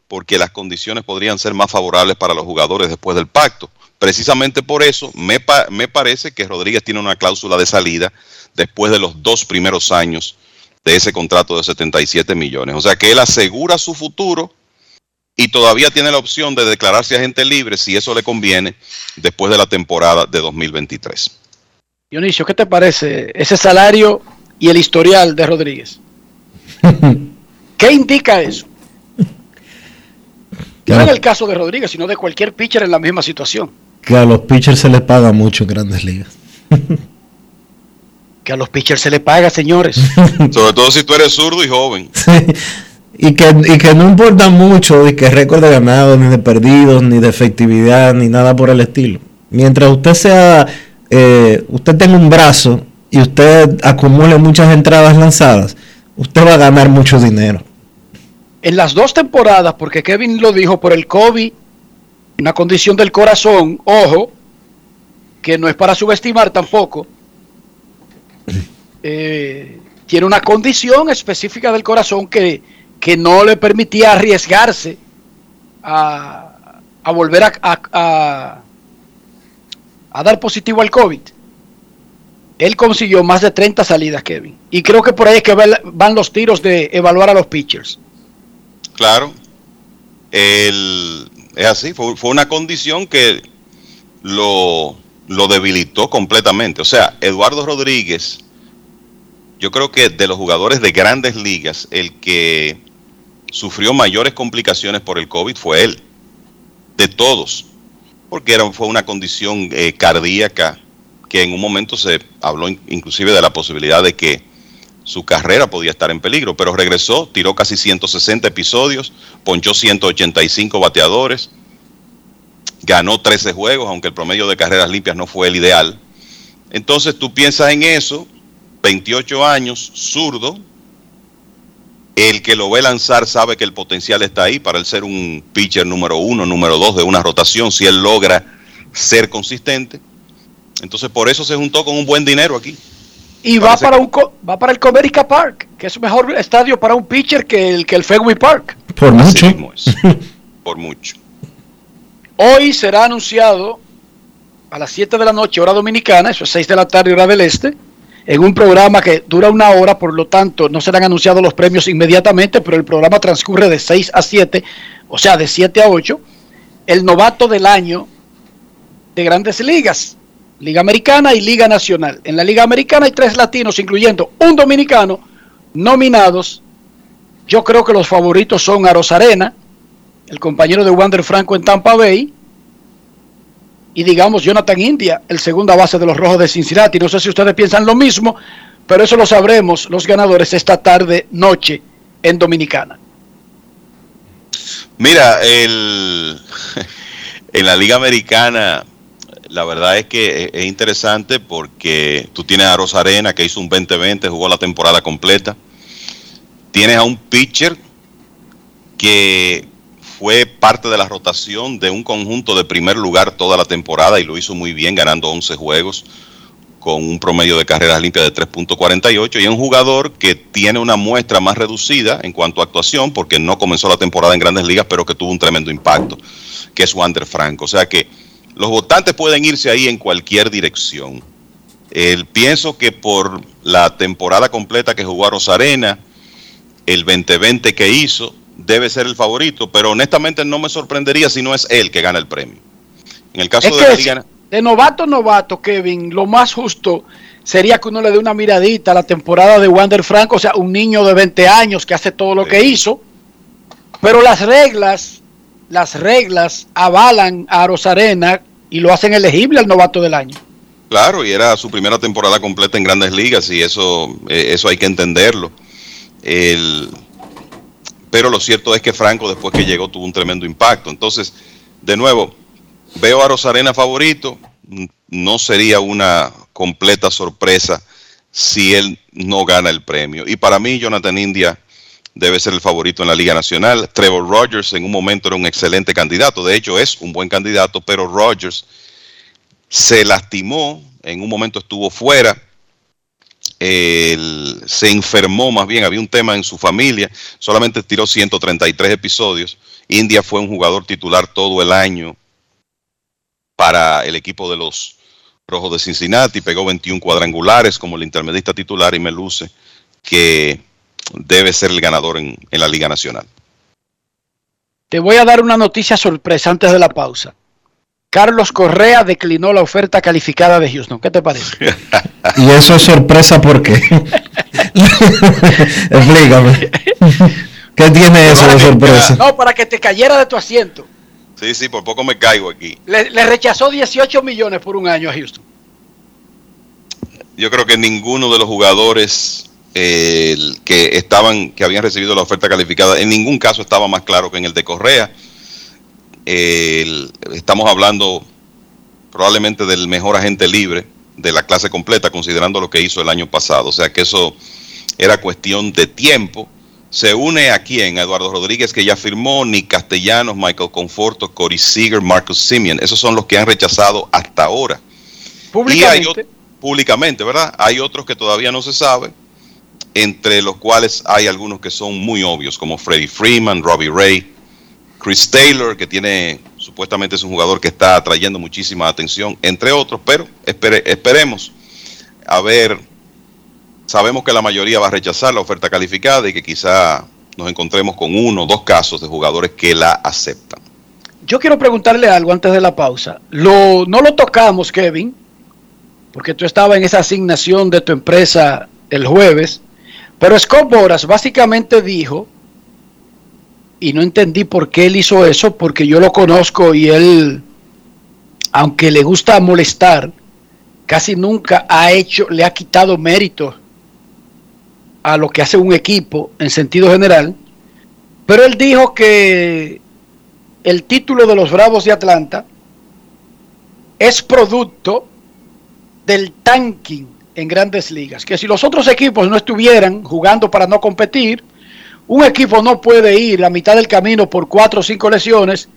porque las condiciones podrían ser más favorables para los jugadores después del pacto. Precisamente por eso me, pa- me parece que Rodríguez tiene una cláusula de salida después de los dos primeros años de ese contrato de 77 millones. O sea que él asegura su futuro y todavía tiene la opción de declararse agente libre si eso le conviene después de la temporada de 2023. Dionisio, ¿qué te parece ese salario y el historial de Rodríguez? (laughs) ¿Qué indica eso? No en el caso de Rodríguez, sino de cualquier pitcher en la misma situación. Que a los pitchers se les paga mucho en grandes ligas. Que a los pitchers se le paga, señores. (laughs) Sobre todo si tú eres zurdo y joven. Y que, y que no importa mucho de que récord de ganados, ni de perdidos, ni de efectividad, ni nada por el estilo. Mientras usted sea, eh, usted tenga un brazo y usted acumule muchas entradas lanzadas, usted va a ganar mucho dinero. En las dos temporadas, porque Kevin lo dijo por el COVID, una condición del corazón, ojo, que no es para subestimar tampoco, eh, tiene una condición específica del corazón que, que no le permitía arriesgarse a, a volver a, a dar positivo al COVID. Él consiguió más de 30 salidas, Kevin. Y creo que por ahí es que va- van los tiros de evaluar a los pitchers. Claro. El- es así, fue, fue una condición que lo, lo debilitó completamente. O sea, Eduardo Rodríguez, yo creo que de los jugadores de grandes ligas, el que sufrió mayores complicaciones por el COVID fue él. De todos. Porque era, fue una condición eh, cardíaca que en un momento se habló in- inclusive de la posibilidad de que su carrera podía estar en peligro, pero regresó, tiró casi 160 episodios, ponchó 185 bateadores, ganó 13 juegos, aunque el promedio de carreras limpias no fue el ideal. Entonces tú piensas en eso, 28 años, zurdo, el que lo ve lanzar sabe que el potencial está ahí para él ser un pitcher número uno, número dos de una rotación, si él logra ser consistente. Entonces por eso se juntó con un buen dinero aquí. Y va para, un, co- va para el Comerica Park, que es un mejor estadio para un pitcher que el, que el Fenway Park. Por mucho. (laughs) Por mucho. Hoy será anunciado a las 7 de la noche, hora dominicana, eso es 6 de la tarde, hora del este, en un programa que dura una hora, por lo tanto no serán anunciados los premios inmediatamente, pero el programa transcurre de 6 a 7, o sea, de 7 a 8, el novato del año de grandes ligas, Liga Americana y Liga Nacional. En la Liga Americana hay tres latinos, incluyendo un dominicano, nominados. Yo creo que los favoritos son Aros Arena, el compañero de Wander Franco en Tampa Bay, y digamos Jonathan India, el segunda base de los Rojos de Cincinnati. No sé si ustedes piensan lo mismo, pero eso lo sabremos los ganadores esta tarde, noche, en Dominicana. Mira, el, (laughs) en la Liga Americana, la verdad es que es- es interesante porque tú tienes a Rosarena que hizo un 2020, jugó la temporada completa. Tienes a un pitcher que fue parte de la rotación de un conjunto de primer lugar toda la temporada y lo hizo muy bien, ganando 11 juegos con un promedio de carreras limpias de 3.48 y es un jugador que tiene una muestra más reducida en cuanto a actuación porque no comenzó la temporada en grandes ligas pero que tuvo un tremendo impacto que es Wander Franco. O sea que los votantes pueden irse ahí en cualquier dirección. El- pienso que por la temporada completa que jugó a Rosarena el 2020 que hizo debe ser el favorito pero honestamente no me sorprendería si no es él que gana el premio en el caso Es de la Liga de novato a novato, Kevin, lo más justo sería que uno le dé una miradita a la temporada de Wander Franco, o sea, un niño de 20 años que hace todo lo que hizo, pero las reglas, las reglas avalan a Rosarena y lo hacen elegible al novato del año. Claro, y era su primera temporada completa en Grandes Ligas y eso, eh, eso hay que entenderlo. El- pero lo cierto es que Franco después que llegó tuvo un tremendo impacto. Entonces, de nuevo, veo a Rosarena favorito. No sería una completa sorpresa si él no gana el premio. Y para mí, Jonathan India debe ser el favorito en la Liga Nacional. Trevor Rogers en un momento era un excelente candidato, de hecho es un buen candidato, pero Rogers se lastimó, en un momento estuvo fuera, se enfermó más bien, había un tema en su familia, solamente tiró 133 episodios. India fue un jugador titular todo el año para el equipo de los Rojos de Cincinnati, pegó 21 cuadrangulares como el intermedista titular y me luce que debe ser el ganador en, en la Liga Nacional. Te voy a dar una noticia sorpresa antes de la pausa. Carlos Correa declinó la oferta calificada de Houston. ¿Qué te parece? (laughs) y eso es sorpresa porque. (laughs) Explícame. ¿Qué tiene eso de sorpresa? No, para que te cayera de tu asiento. Sí, sí, por poco me caigo aquí. Le, le rechazó 18 millones por un año a Houston. Yo creo que ninguno de los jugadores eh, que estaban, que habían recibido la oferta calificada, en ningún caso estaba más claro que en el de Correa. El- estamos hablando probablemente del mejor agente libre de la clase completa, considerando lo que hizo el año pasado. O sea que eso era cuestión de tiempo. Se une a quién? A Eduardo Rodríguez, que ya firmó, Nick Castellanos, Michael Conforto, Corey Seager, Marcus Simeon. Esos son los que han rechazado hasta ahora. Y hay públicamente, ¿verdad? Hay otros que todavía no se sabe, entre los cuales hay algunos que son muy obvios, como Freddie Freeman, Robbie Ray, Chris Taylor, que tiene, supuestamente es un jugador que está atrayendo muchísima atención, entre otros, pero espere- esperemos a ver, sabemos que la mayoría va a rechazar la oferta calificada y que quizá nos encontremos con uno o dos casos de jugadores que la aceptan. Yo quiero preguntarle algo antes de la pausa. Lo, no lo tocamos, Kevin, porque tú estabas en esa asignación de tu empresa el jueves, pero Scott Boras básicamente dijo, y no entendí por qué él hizo eso, porque yo lo conozco y él, aunque le gusta molestar, casi nunca ha hecho, le ha quitado mérito a lo que hace un equipo en sentido general, pero él dijo que el título de los Bravos de Atlanta es producto del tanking en grandes ligas. Que si los otros equipos no estuvieran jugando para no competir, un equipo no puede ir a mitad del camino por cuatro o cinco lesiones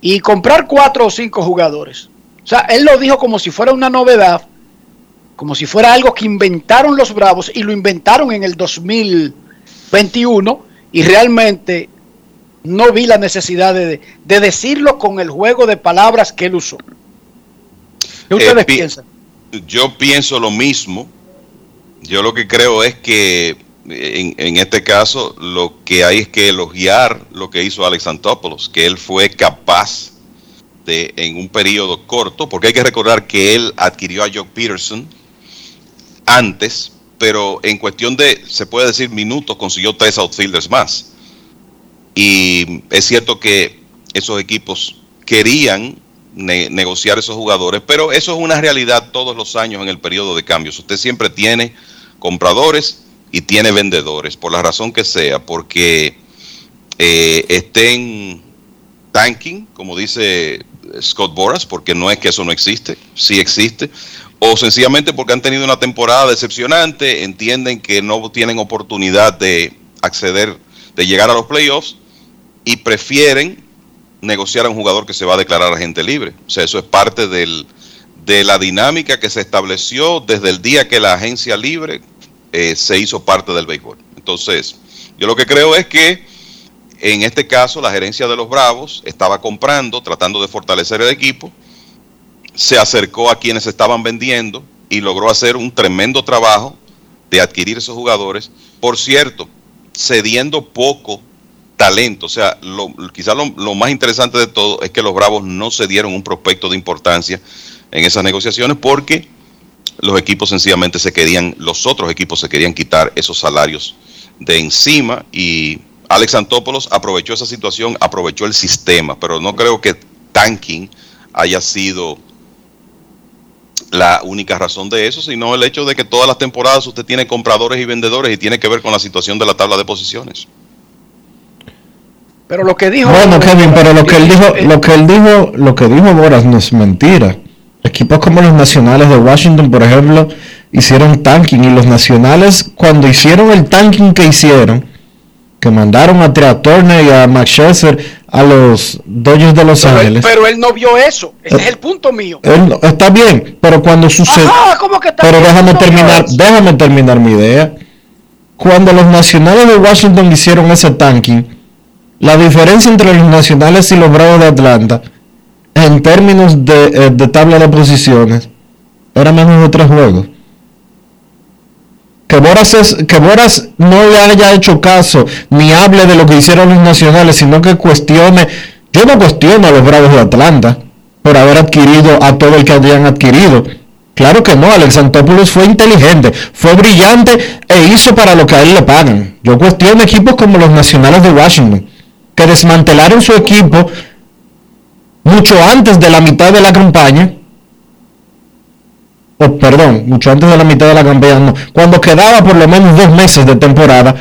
y comprar cuatro o cinco jugadores. O sea, él lo dijo como si fuera una novedad, como si fuera algo que inventaron los Bravos y lo inventaron en el 2021 y realmente no vi la necesidad de, de decirlo con el juego de palabras que él usó. ¿Qué ustedes Eh, pi- piensan? Yo pienso lo mismo. Yo lo que creo es que en, este caso lo que hay es que elogiar lo que hizo Alex Antopoulos, que él fue capaz de en un periodo corto, porque hay que recordar que él adquirió a Jock Peterson antes, pero en cuestión de, se puede decir, minutos, consiguió tres outfielders más. Y es cierto que esos equipos querían ne- negociar esos jugadores, pero eso es una realidad todos los años en el periodo de cambios. Usted siempre tiene compradores y tiene vendedores, por la razón que sea, porque eh, estén tanking, como dice Scott Boras, porque no es que eso no existe, sí existe, o sencillamente porque han tenido una temporada decepcionante, entienden que no tienen oportunidad de acceder, de llegar a los playoffs y prefieren negociar a un jugador que se va a declarar agente libre. O sea, eso es parte del, de la dinámica que se estableció desde el día que la agencia libre eh, se hizo parte del béisbol. Entonces, yo lo que creo es que en este caso la gerencia de los Bravos estaba comprando, tratando de fortalecer el equipo, se acercó a quienes estaban vendiendo y logró hacer un tremendo trabajo de adquirir esos jugadores. Por cierto, cediendo poco talento. O sea, quizás lo, lo más interesante de todo es que los Bravos no se dieron un prospecto de importancia en esas negociaciones porque los equipos sencillamente se querían, los otros equipos se querían quitar esos salarios de encima y Alex Antopoulos aprovechó esa situación, aprovechó el sistema, pero no creo que tanking haya sido la única razón de eso, sino el hecho de que todas las temporadas usted tiene compradores y vendedores y tiene que ver con la situación de la tabla de posiciones. Pero lo que dijo. Bueno, Kevin, pero lo que él dijo, lo que él dijo, lo que dijo Boras no es mentira. Equipos como los Nacionales de Washington, por ejemplo, hicieron tanking y los nacionales cuando hicieron el tanking que hicieron, que mandaron a Trea Turner y a Max Scherzer a los Dodgers de Los Pero él, Ángeles. pero él no vio eso. Ese es el punto mío. Él no- está bien, pero cuando sucede... Ajá, ¿cómo que está Pero bien? déjame No terminar, déjame terminar mi idea. Cuando los nacionales de Washington hicieron ese tanking, la diferencia entre los nacionales y los Bravos de Atlanta, en términos de, eh, de tabla de posiciones, era menos de tres juegos. Que Boras, es- que Boras no le haya hecho caso ni hable de lo que hicieron los nacionales, sino que cuestione, yo no cuestiono a los Bravos de Atlanta por haber adquirido a todo el que habían adquirido. Claro que no, Alex Antopoulos fue inteligente, fue brillante e hizo para lo que a él le pagan. Yo cuestiono equipos como los Nacionales de Washington, que desmantelaron su equipo mucho antes de la mitad de la campaña. O perdón, mucho antes de la mitad de la campaña, no, cuando quedaba por lo menos dos meses de temporada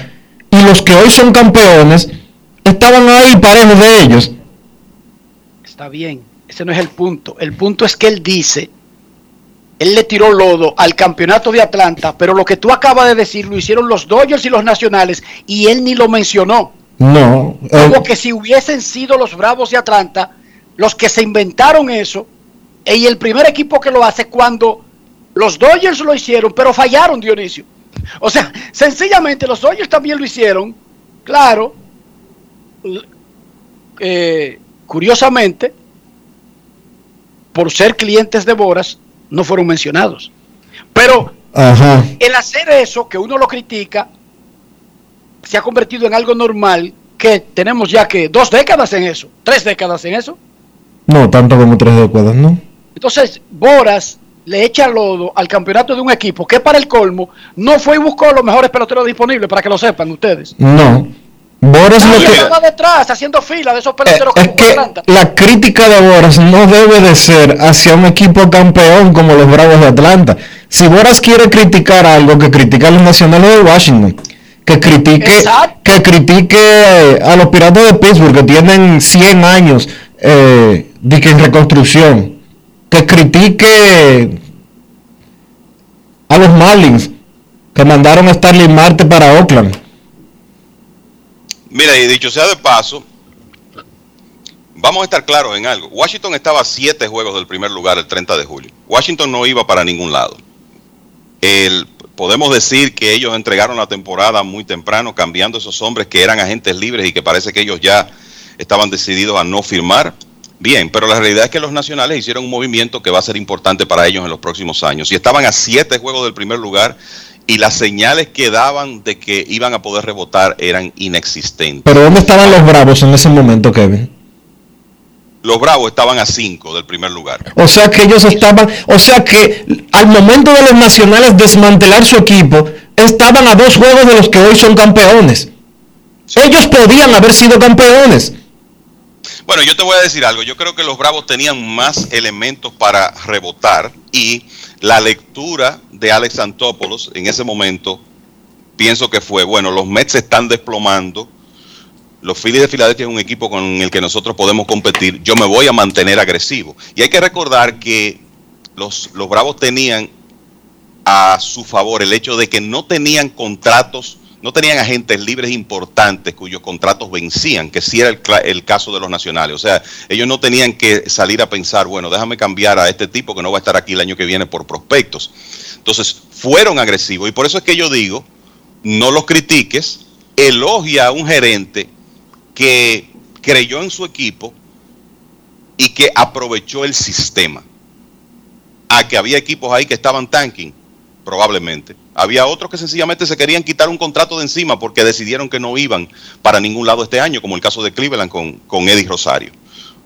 y los que hoy son campeones estaban ahí parejos de ellos. Está bien, ese no es el punto. El punto es que él dice, él le tiró lodo al campeonato de Atlanta, pero lo que tú acabas de decir lo hicieron los Dodgers y los Nacionales y él ni lo mencionó. No, eh, Como que si hubiesen sido los Bravos de Atlanta los que se inventaron eso y el primer equipo que lo hace cuando los Dodgers lo hicieron, pero fallaron, Dionisio. O sea, (laughs) sencillamente los Dodgers también lo hicieron, claro. eh, curiosamente, por ser clientes de Boras, no fueron mencionados. Pero ajá. el hacer eso, que uno lo critica, se ha convertido en algo normal, que tenemos ya que dos décadas en eso, tres décadas en eso. No, tanto como tres décadas, ¿no? Entonces, Boras le echa lodo al campeonato de un equipo que para el colmo no fue y buscó los mejores peloteros disponibles, para que lo sepan ustedes. No. Boras lo que... estaba detrás haciendo fila de esos peloteros que Es que Atlanta. la crítica de Boras no debe de ser hacia un equipo campeón como los Bravos de Atlanta. Si Boras quiere criticar algo, que critique a los nacionales de Washington. Que critique, que critique eh, a los piratas de Pittsburgh que tienen 100 años eh, de que en reconstrucción. Que critique a los Marlins que mandaron a Starling Marte para Oakland. Mira, y dicho sea de paso, vamos a estar claros en algo. Washington estaba a siete juegos del primer lugar el 30 de julio. Washington no iba para ningún lado. El, podemos decir que ellos entregaron la temporada muy temprano, cambiando esos hombres que eran agentes libres y que parece que ellos ya estaban decididos a no firmar. Bien, pero la realidad es que los nacionales hicieron un movimiento que va a ser importante para ellos en los próximos años. Y estaban a siete juegos del primer lugar y las señales que daban de que iban a poder rebotar eran inexistentes. Pero ¿dónde estaban los Bravos en ese momento, Kevin? Los Bravos estaban a 5 del primer lugar. O sea que ellos estaban, o sea que al momento de los nacionales desmantelar su equipo, estaban a dos juegos de los que hoy son campeones. Ellos podían haber sido campeones. Bueno, yo te voy a decir algo. Yo creo que los Bravos tenían más elementos para rebotar y la lectura de Alex Antopoulos en ese momento pienso que fue, bueno, los Mets se están desplomando. Los Phillies de Filadelfia es un equipo con el que nosotros podemos competir. Yo me voy a mantener agresivo. Y hay que recordar que los, los Bravos tenían a su favor el hecho de que no tenían contratos, no tenían agentes libres importantes cuyos contratos vencían, que sí era el, el caso de los nacionales. O sea, ellos no tenían que salir a pensar, bueno, déjame cambiar a este tipo que no va a estar aquí el año que viene por prospectos. Entonces, fueron agresivos y por eso es que yo digo, no los critiques, elogia a un gerente que creyó en su equipo y que aprovechó el sistema. A que había equipos ahí que estaban tanking, probablemente. Había otros que sencillamente se querían quitar un contrato de encima porque decidieron que no iban para ningún lado este año, como el caso de Cleveland con, con Eddie Rosario.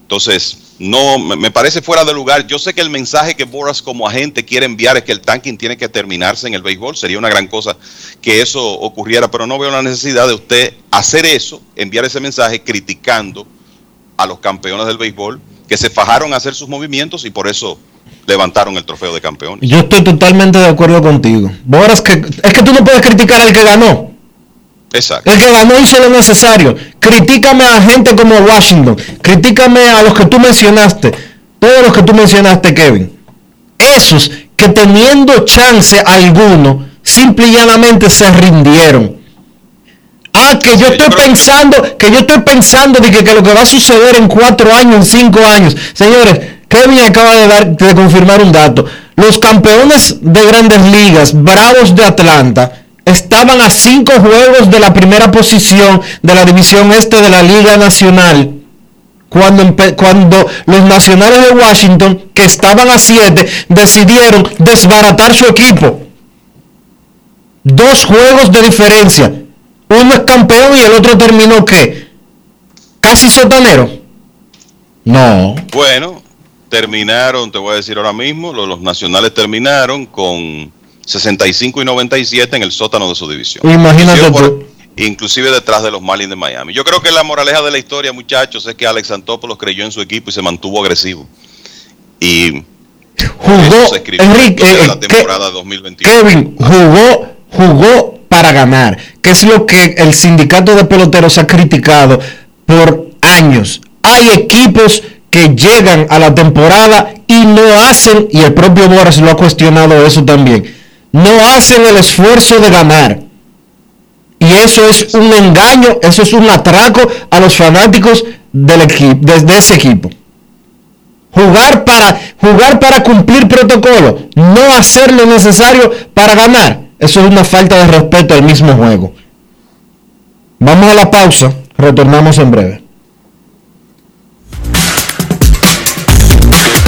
Entonces, no, me parece fuera de lugar. Yo sé que el mensaje que Boras como agente quiere enviar es que el tanking tiene que terminarse en el béisbol. Sería una gran cosa que eso ocurriera, pero no veo la necesidad de usted hacer eso, enviar ese mensaje criticando a los campeones del béisbol que se fajaron a hacer sus movimientos y por eso levantaron el trofeo de campeones. Yo estoy totalmente de acuerdo contigo. Boras, que, es que tú no puedes criticar al que ganó. Exacto. El que ganó hizo lo necesario. Critícame a gente como Washington. Critícame a los que tú mencionaste. Todos los que tú mencionaste, Kevin. Esos que teniendo chance alguno, simple y llanamente se rindieron. Ah, que yo estoy pensando, que yo estoy pensando de que, que lo que va a suceder en cuatro años, en cinco años. Señores, Kevin acaba de, dar, de confirmar un dato. Los campeones de grandes ligas, Bravos de Atlanta, estaban a cinco juegos de la primera posición de la división este de la Liga Nacional. Cuando, cuando los nacionales de Washington, que estaban a siete, decidieron desbaratar su equipo. Dos juegos de diferencia. Uno es campeón y el otro terminó qué? Casi sotanero. No. Bueno, terminaron, te voy a decir ahora mismo, los, los nacionales terminaron con 65 y 97 en el sótano de su división. Imagínate Inclusive tú. por- inclusive detrás de los Marlins de Miami. Yo creo que la moraleja de la historia, muchachos, es que Alex Antopoulos creyó en su equipo y se mantuvo agresivo. Y Jugó, se Enrique, en eh, la eh, temporada 2021. Kevin jugó, jugó para ganar, que es lo que el sindicato de peloteros ha criticado por años. Hay equipos que llegan a la temporada y no hacen, y el propio Boras lo ha cuestionado eso también, no hacen el esfuerzo de ganar. Y eso es un engaño, eso es un atraco a los fanáticos del equipo, de, ese equipo. Jugar para, jugar para cumplir protocolo, no hacer lo necesario para ganar. Eso es una falta de respeto al mismo juego. Vamos a la pausa, retornamos en breve.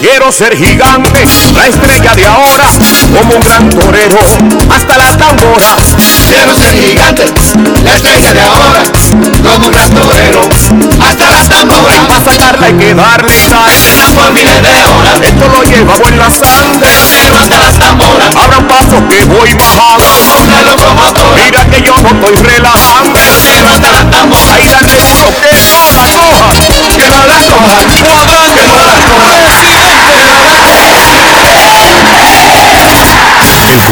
Quiero ser gigante, la estrella de ahora, como un gran torero, hasta las tamboras. Quiero ser gigante, la estrella de ahora, como un gran torero, hasta las tamboras. Para sacarla hay que darle sal, por miles de horas. Esto lo llevamos en la sangre, pero hasta las tamboras. Abran paso que voy bajando, como una locomotora. Mira que yo no estoy relajando, pero hasta las tamboras. Ahí darle duro que no la coja, que no la coja, que no la coja.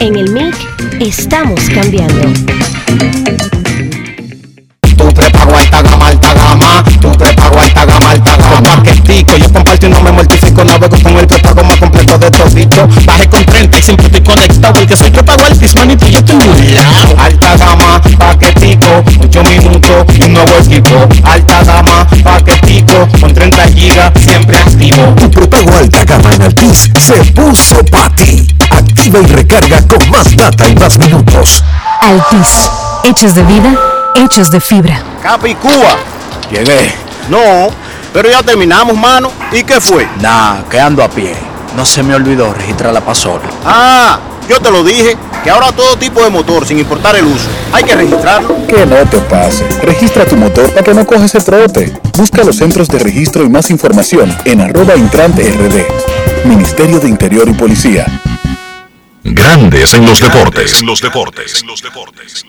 En el MIC estamos cambiando. Tu prepago alta gama, alta gama. Tu prepago alta gama, alta gama. Paquetico, yo comparto y no me mortifico. Navego con el prepago más de todito. Bajé con 30 y siempre estoy conectado. Porque soy prepago altis, manito, yo estoy muy lado. Alta gama, paquetico, 8 minutos y un nuevo equipo. Alta gama, paquetico, con 30 gigas, siempre activo. Tu prepago alta gama en altis se puso pa' ti. Activa y recarga con más data y más minutos. Altis, hechos de vida, hechos de fibra. Capicúa, ¿quién es? No, pero ya terminamos, mano. ¿Y qué fue? Nah, quedando a pie. No se me olvidó registrar la pasola. Ah, yo te lo dije, que ahora todo tipo de motor, sin importar el uso, hay que registrarlo. Que no te pase. Registra tu motor para que no coges el trote. Busca los centros de registro y más información en arroba intrante rd. Ministerio de Interior y Policía. Grandes en los deportes. En los deportes. En los deportes.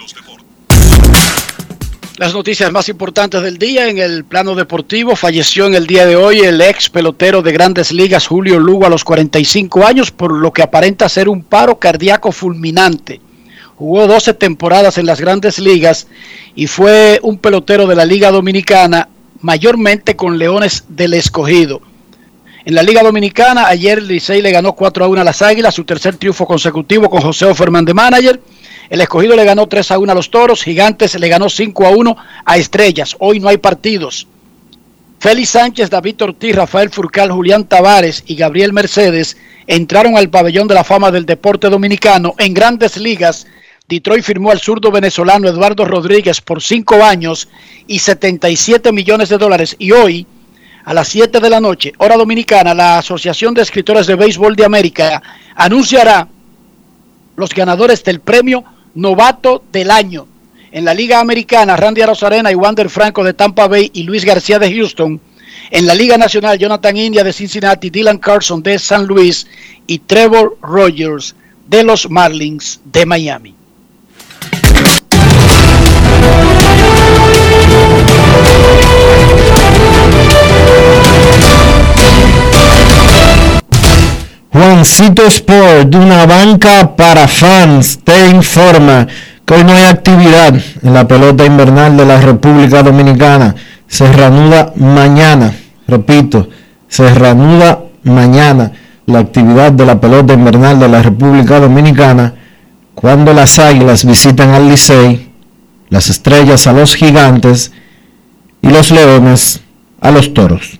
Las noticias más importantes del día en el plano deportivo. Falleció en el día de hoy el ex pelotero de grandes ligas Julio Lugo a los 45 años por lo que aparenta ser un paro cardíaco fulminante. Jugó 12 temporadas en las grandes ligas y fue un pelotero de la Liga Dominicana, mayormente con Leones del Escogido. En la Liga Dominicana, ayer Licey le ganó 4 a 1 a las Águilas, su tercer triunfo consecutivo con José Fernández de manager. El escogido le ganó 3 a 1 a los toros. Gigantes le ganó 5 a 1 a Estrellas. Hoy no hay partidos. Félix Sánchez, David Ortiz, Rafael Furcal, Julián Tavares y Gabriel Mercedes entraron al pabellón de la fama del deporte dominicano en grandes ligas. Detroit firmó al zurdo venezolano Eduardo Rodríguez por 5 años y 77 millones de dólares. Y hoy, a las 7 de la noche, hora dominicana, la Asociación de Escritores de Béisbol de América anunciará los ganadores del premio novato del año. En la Liga Americana, Randy Arozarena y Wander Franco de Tampa Bay y Luis García de Houston. En la Liga Nacional, Jonathan India de Cincinnati, Dylan Carson de San Luis y Trevor Rogers de los Marlins de Miami. Juancito Sport, una banca para fans, te informa que hoy no hay actividad en la pelota invernal de la República Dominicana. Se reanuda mañana, repito, se reanuda mañana la actividad de la pelota invernal de la República Dominicana cuando las águilas visitan al Licey, las estrellas a los gigantes y los leones a los toros.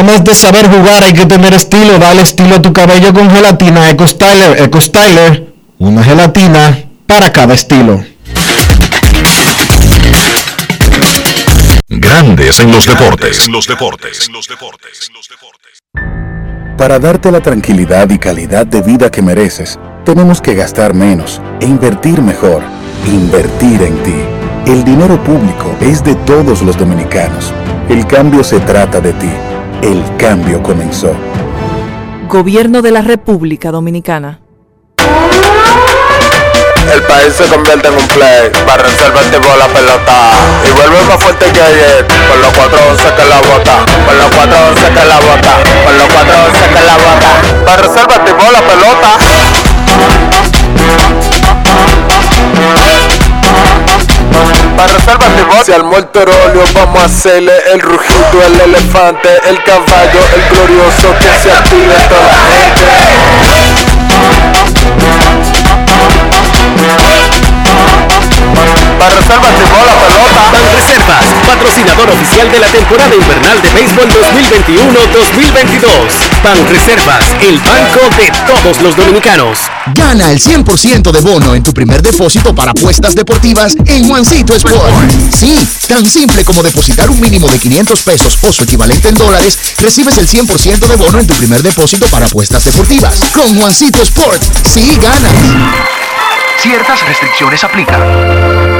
Además de saber jugar, hay que tener estilo. Dale estilo a tu cabello con gelatina Eco Styler. Eco Styler, una gelatina para cada estilo. Grandes en los deportes. En los deportes. Para darte la tranquilidad y calidad de vida que mereces, tenemos que gastar menos e invertir mejor. Invertir en ti. El dinero público es de todos los dominicanos. El cambio se trata de ti. El cambio comenzó. Gobierno de la República Dominicana. El país se convierte en un play, para reservar el la pelota y vuelve más fuerte que ayer, con los 411 que la bota, con los 411 que la bota, con los 411 que la bota, para reservar el la pelota. Para reserva el Si al muerto óleo vamos a hacerle el rugido, el elefante, el caballo, el glorioso que se active toda la gente. Para reservas la pelota. Ban Reservas, patrocinador oficial de la temporada invernal de béisbol 2021-2022. Ban Reservas, el banco de todos los dominicanos. Gana el 100% de bono en tu primer depósito para apuestas deportivas en Juancito Sport. Sí, tan simple como depositar un mínimo de 500 pesos o su equivalente en dólares, recibes el 100% de bono en tu primer depósito para apuestas deportivas. Con Juancito Sport, sí ganas. Ciertas restricciones aplican.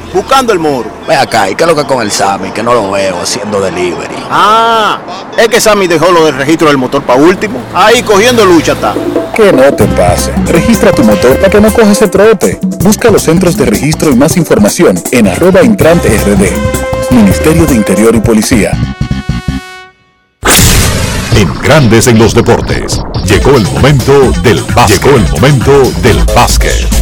buscando el muro. Ve acá, ¿y qué es lo que con el Sammy? Que no lo veo haciendo delivery. Ah, es que Sammy dejó lo del registro del motor para último. Ahí cogiendo lucha está. Que no te pase. Registra tu motor para que no cojas ese trote. Busca los centros de registro y más información en arroba intrante rd. Ministerio de Interior y Policía. En Grandes en los Deportes. Llegó el momento del básquet. Llegó el momento del básquet.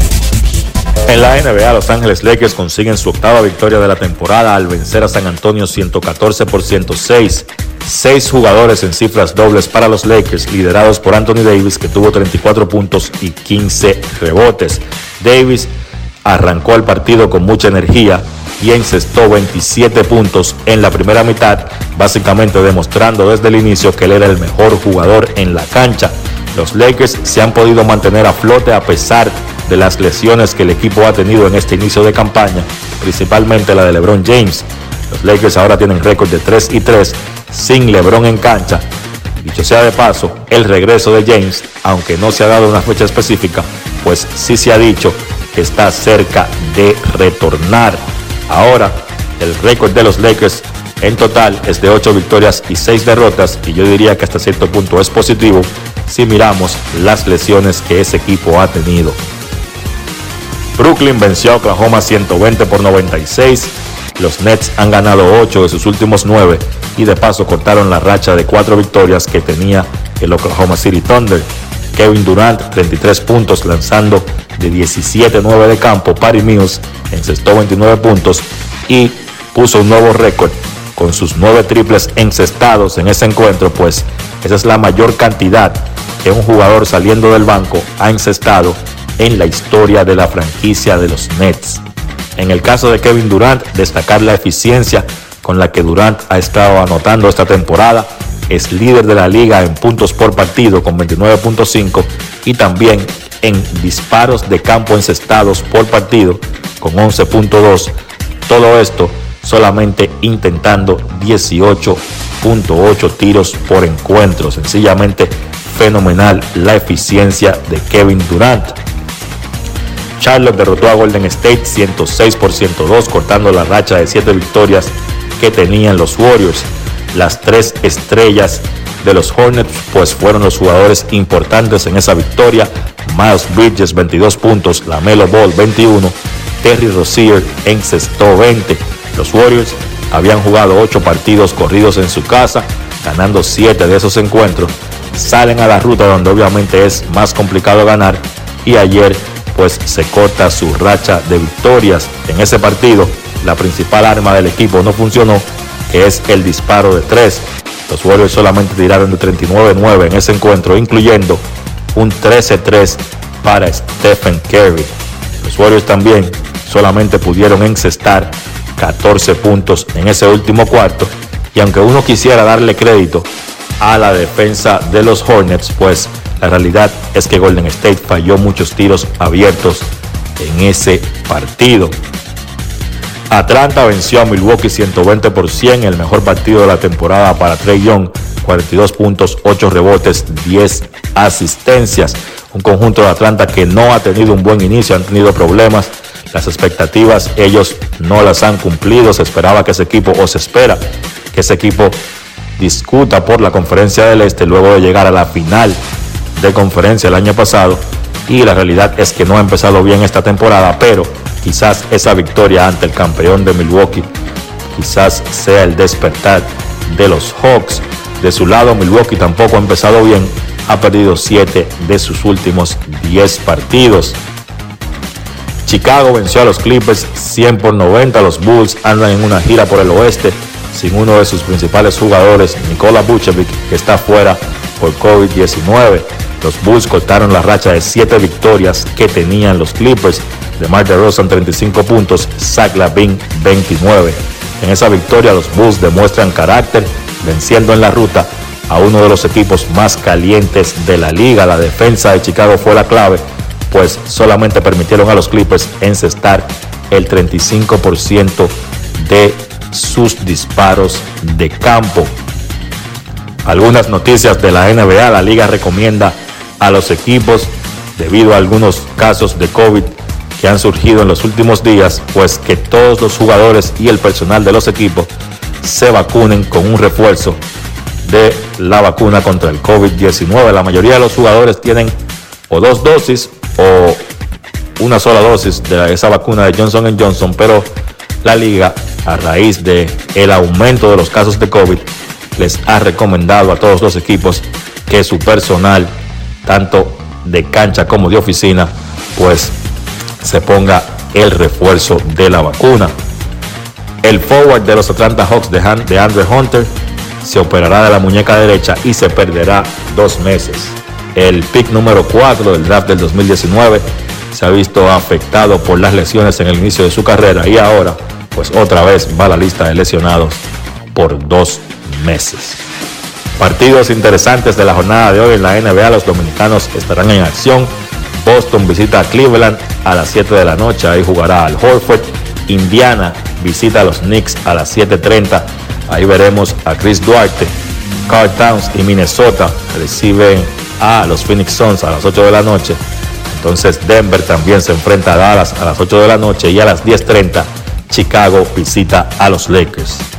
En la NBA, Los Ángeles Lakers consiguen su octava victoria de la temporada al vencer a San Antonio 114 por 106. Seis jugadores en cifras dobles para los Lakers, liderados por Anthony Davis, que tuvo 34 puntos y 15 rebotes. Davis arrancó el partido con mucha energía y encestó 27 puntos en la primera mitad, básicamente demostrando desde el inicio que él era el mejor jugador en la cancha. Los Lakers se han podido mantener a flote a pesar de las lesiones que el equipo ha tenido en este inicio de campaña, principalmente la de LeBron James. Los Lakers ahora tienen récord de 3 y 3 sin LeBron en cancha. Dicho sea de paso, el regreso de James, aunque no se ha dado una fecha específica, pues sí se ha dicho que está cerca de retornar. Ahora, el récord de los Lakers en total es de 8 victorias y 6 derrotas y yo diría que hasta cierto punto es positivo si miramos las lesiones que ese equipo ha tenido. Brooklyn venció a Oklahoma 120 por 96. Los Nets han ganado 8 de sus últimos 9 y de paso cortaron la racha de 4 victorias que tenía el Oklahoma City Thunder. Kevin Durant 33 puntos lanzando de 17-9 de campo. Patty Mills encestó 29 puntos y puso un nuevo récord con sus 9 triples encestados en ese encuentro, pues esa es la mayor cantidad que un jugador saliendo del banco ha encestado en la historia de la franquicia de los Nets. En el caso de Kevin Durant, destacar la eficiencia con la que Durant ha estado anotando esta temporada. Es líder de la liga en puntos por partido con 29.5 y también en disparos de campo encestados por partido con 11.2. Todo esto solamente intentando 18.8 tiros por encuentro. Sencillamente fenomenal la eficiencia de Kevin Durant. Charlotte derrotó a Golden State 106 por 102, cortando la racha de 7 victorias que tenían los Warriors. Las tres estrellas de los Hornets pues fueron los jugadores importantes en esa victoria. Miles Bridges 22 puntos, Lamelo Ball 21, Terry Rozier encestó 20. Los Warriors habían jugado 8 partidos corridos en su casa, ganando 7 de esos encuentros. Salen a la ruta donde obviamente es más complicado ganar y ayer pues se corta su racha de victorias en ese partido. La principal arma del equipo no funcionó, que es el disparo de 3. Los Warriors solamente tiraron de 39-9 en ese encuentro, incluyendo un 13-3 para Stephen Curry. Los Warriors también solamente pudieron encestar 14 puntos en ese último cuarto. Y aunque uno quisiera darle crédito a la defensa de los Hornets, pues la realidad es que Golden State falló muchos tiros abiertos en ese partido. Atlanta venció a Milwaukee 120 por 100, el mejor partido de la temporada para Trey Young, 42 puntos, 8 rebotes, 10 asistencias. Un conjunto de Atlanta que no ha tenido un buen inicio, han tenido problemas. Las expectativas ellos no las han cumplido. Se esperaba que ese equipo, o se espera que ese equipo discuta por la conferencia del Este luego de llegar a la final de conferencia el año pasado y la realidad es que no ha empezado bien esta temporada, pero quizás esa victoria ante el campeón de Milwaukee quizás sea el despertar de los Hawks. De su lado, Milwaukee tampoco ha empezado bien, ha perdido 7 de sus últimos 10 partidos. Chicago venció a los Clippers 100 por 90. Los Bulls andan en una gira por el oeste sin uno de sus principales jugadores, Nikola Vucevic, que está fuera por COVID-19. Los Bulls cortaron la racha de 7 victorias que tenían los Clippers. De Mark DeRozan 35 puntos, Zach Lavin 29. En esa victoria los Bulls demuestran carácter, venciendo en la ruta a uno de los equipos más calientes de la liga. La defensa de Chicago fue la clave, pues solamente permitieron a los Clippers encestar el 35% de sus disparos de campo. Algunas noticias de la NBA, la liga recomienda a los equipos, debido a algunos casos de COVID que han surgido en los últimos días, pues que todos los jugadores y el personal de los equipos se vacunen con un refuerzo de la vacuna contra el COVID-19. La mayoría de los jugadores tienen o dos dosis o una sola dosis de esa vacuna de Johnson Johnson, pero la liga, a raíz de el aumento de los casos de COVID, les ha recomendado a todos los equipos que su personal, tanto de cancha como de oficina, pues se ponga el refuerzo de la vacuna. El forward de los Atlanta Hawks de, Han- de Andre Hunter se operará de la muñeca derecha y se perderá dos meses. El pick número 4 del draft del 2019 se ha visto afectado por las lesiones en el inicio de su carrera y ahora pues otra vez va a la lista de lesionados por dos meses. Partidos interesantes de la jornada de hoy en la NBA, los dominicanos estarán en acción. Boston visita a Cleveland a las 7 de la noche, ahí jugará al Horford. Indiana visita a los Knicks a las 7.30, ahí veremos a Chris Duarte. Carl Towns y Minnesota reciben a los Phoenix Suns a las 8 de la noche. Entonces Denver también se enfrenta a Dallas a las 8 de la noche y a las 10.30 Chicago visita a los Lakers.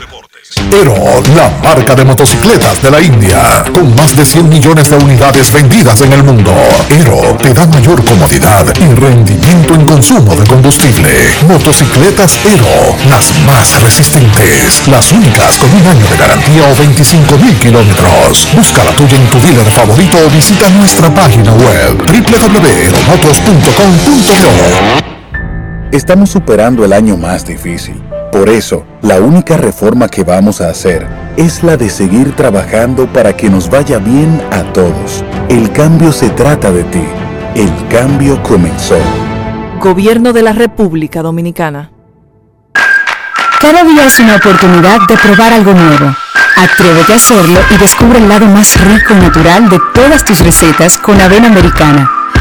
Pero la marca de motocicletas de la India, con más de 100 millones de unidades vendidas en el mundo. Ero te da mayor comodidad y rendimiento en consumo de combustible. Motocicletas Ero, las más resistentes, las únicas con un año de garantía o 25 mil kilómetros. Busca la tuya en tu dealer favorito o visita nuestra página web www.motos.com.do. Estamos superando el año más difícil. Por eso, la única reforma que vamos a hacer es la de seguir trabajando para que nos vaya bien a todos. El cambio se trata de ti. El cambio comenzó. Gobierno de la República Dominicana. Cada día es una oportunidad de probar algo nuevo. Atrévete a hacerlo y descubre el lado más rico y natural de todas tus recetas con avena americana.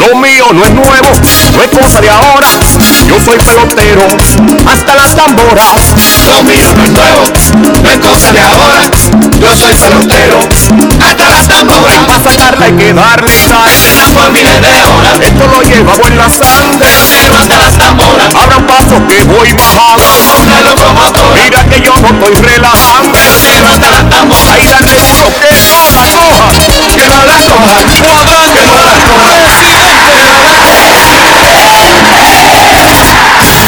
Lo mío no es nuevo, no es cosa de ahora. Yo soy pelotero, hasta las tamboras. Lo mío no es nuevo, no es cosa de ahora. Yo soy pelotero, hasta las tamboras. Para sacarla hay que darle sal. Por miles de horas. Esto lo llevamos en la sangre. hasta las tamboras. Abra paso que voy bajando. Una locomotora. Mira que yo no estoy relajando. hasta las tamboras. Ahí darle duro que no la coja. Que no la coja. Que no la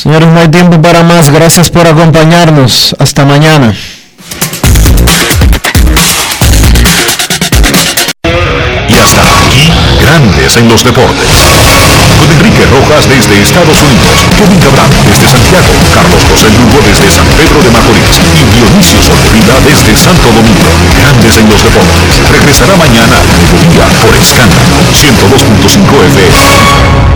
Señores, no hay tiempo para más. Gracias por acompañarnos. Hasta mañana. Y hasta aquí, Grandes en los deportes. Con Enrique Rojas desde Estados Unidos, Kevin Cabral desde Santiago, Carlos José Lugo desde San Pedro de Macorís y Dionisio Solterida desde Santo Domingo. Grandes en los deportes. Regresará mañana a mediodía por Escándalo 102.5 FM.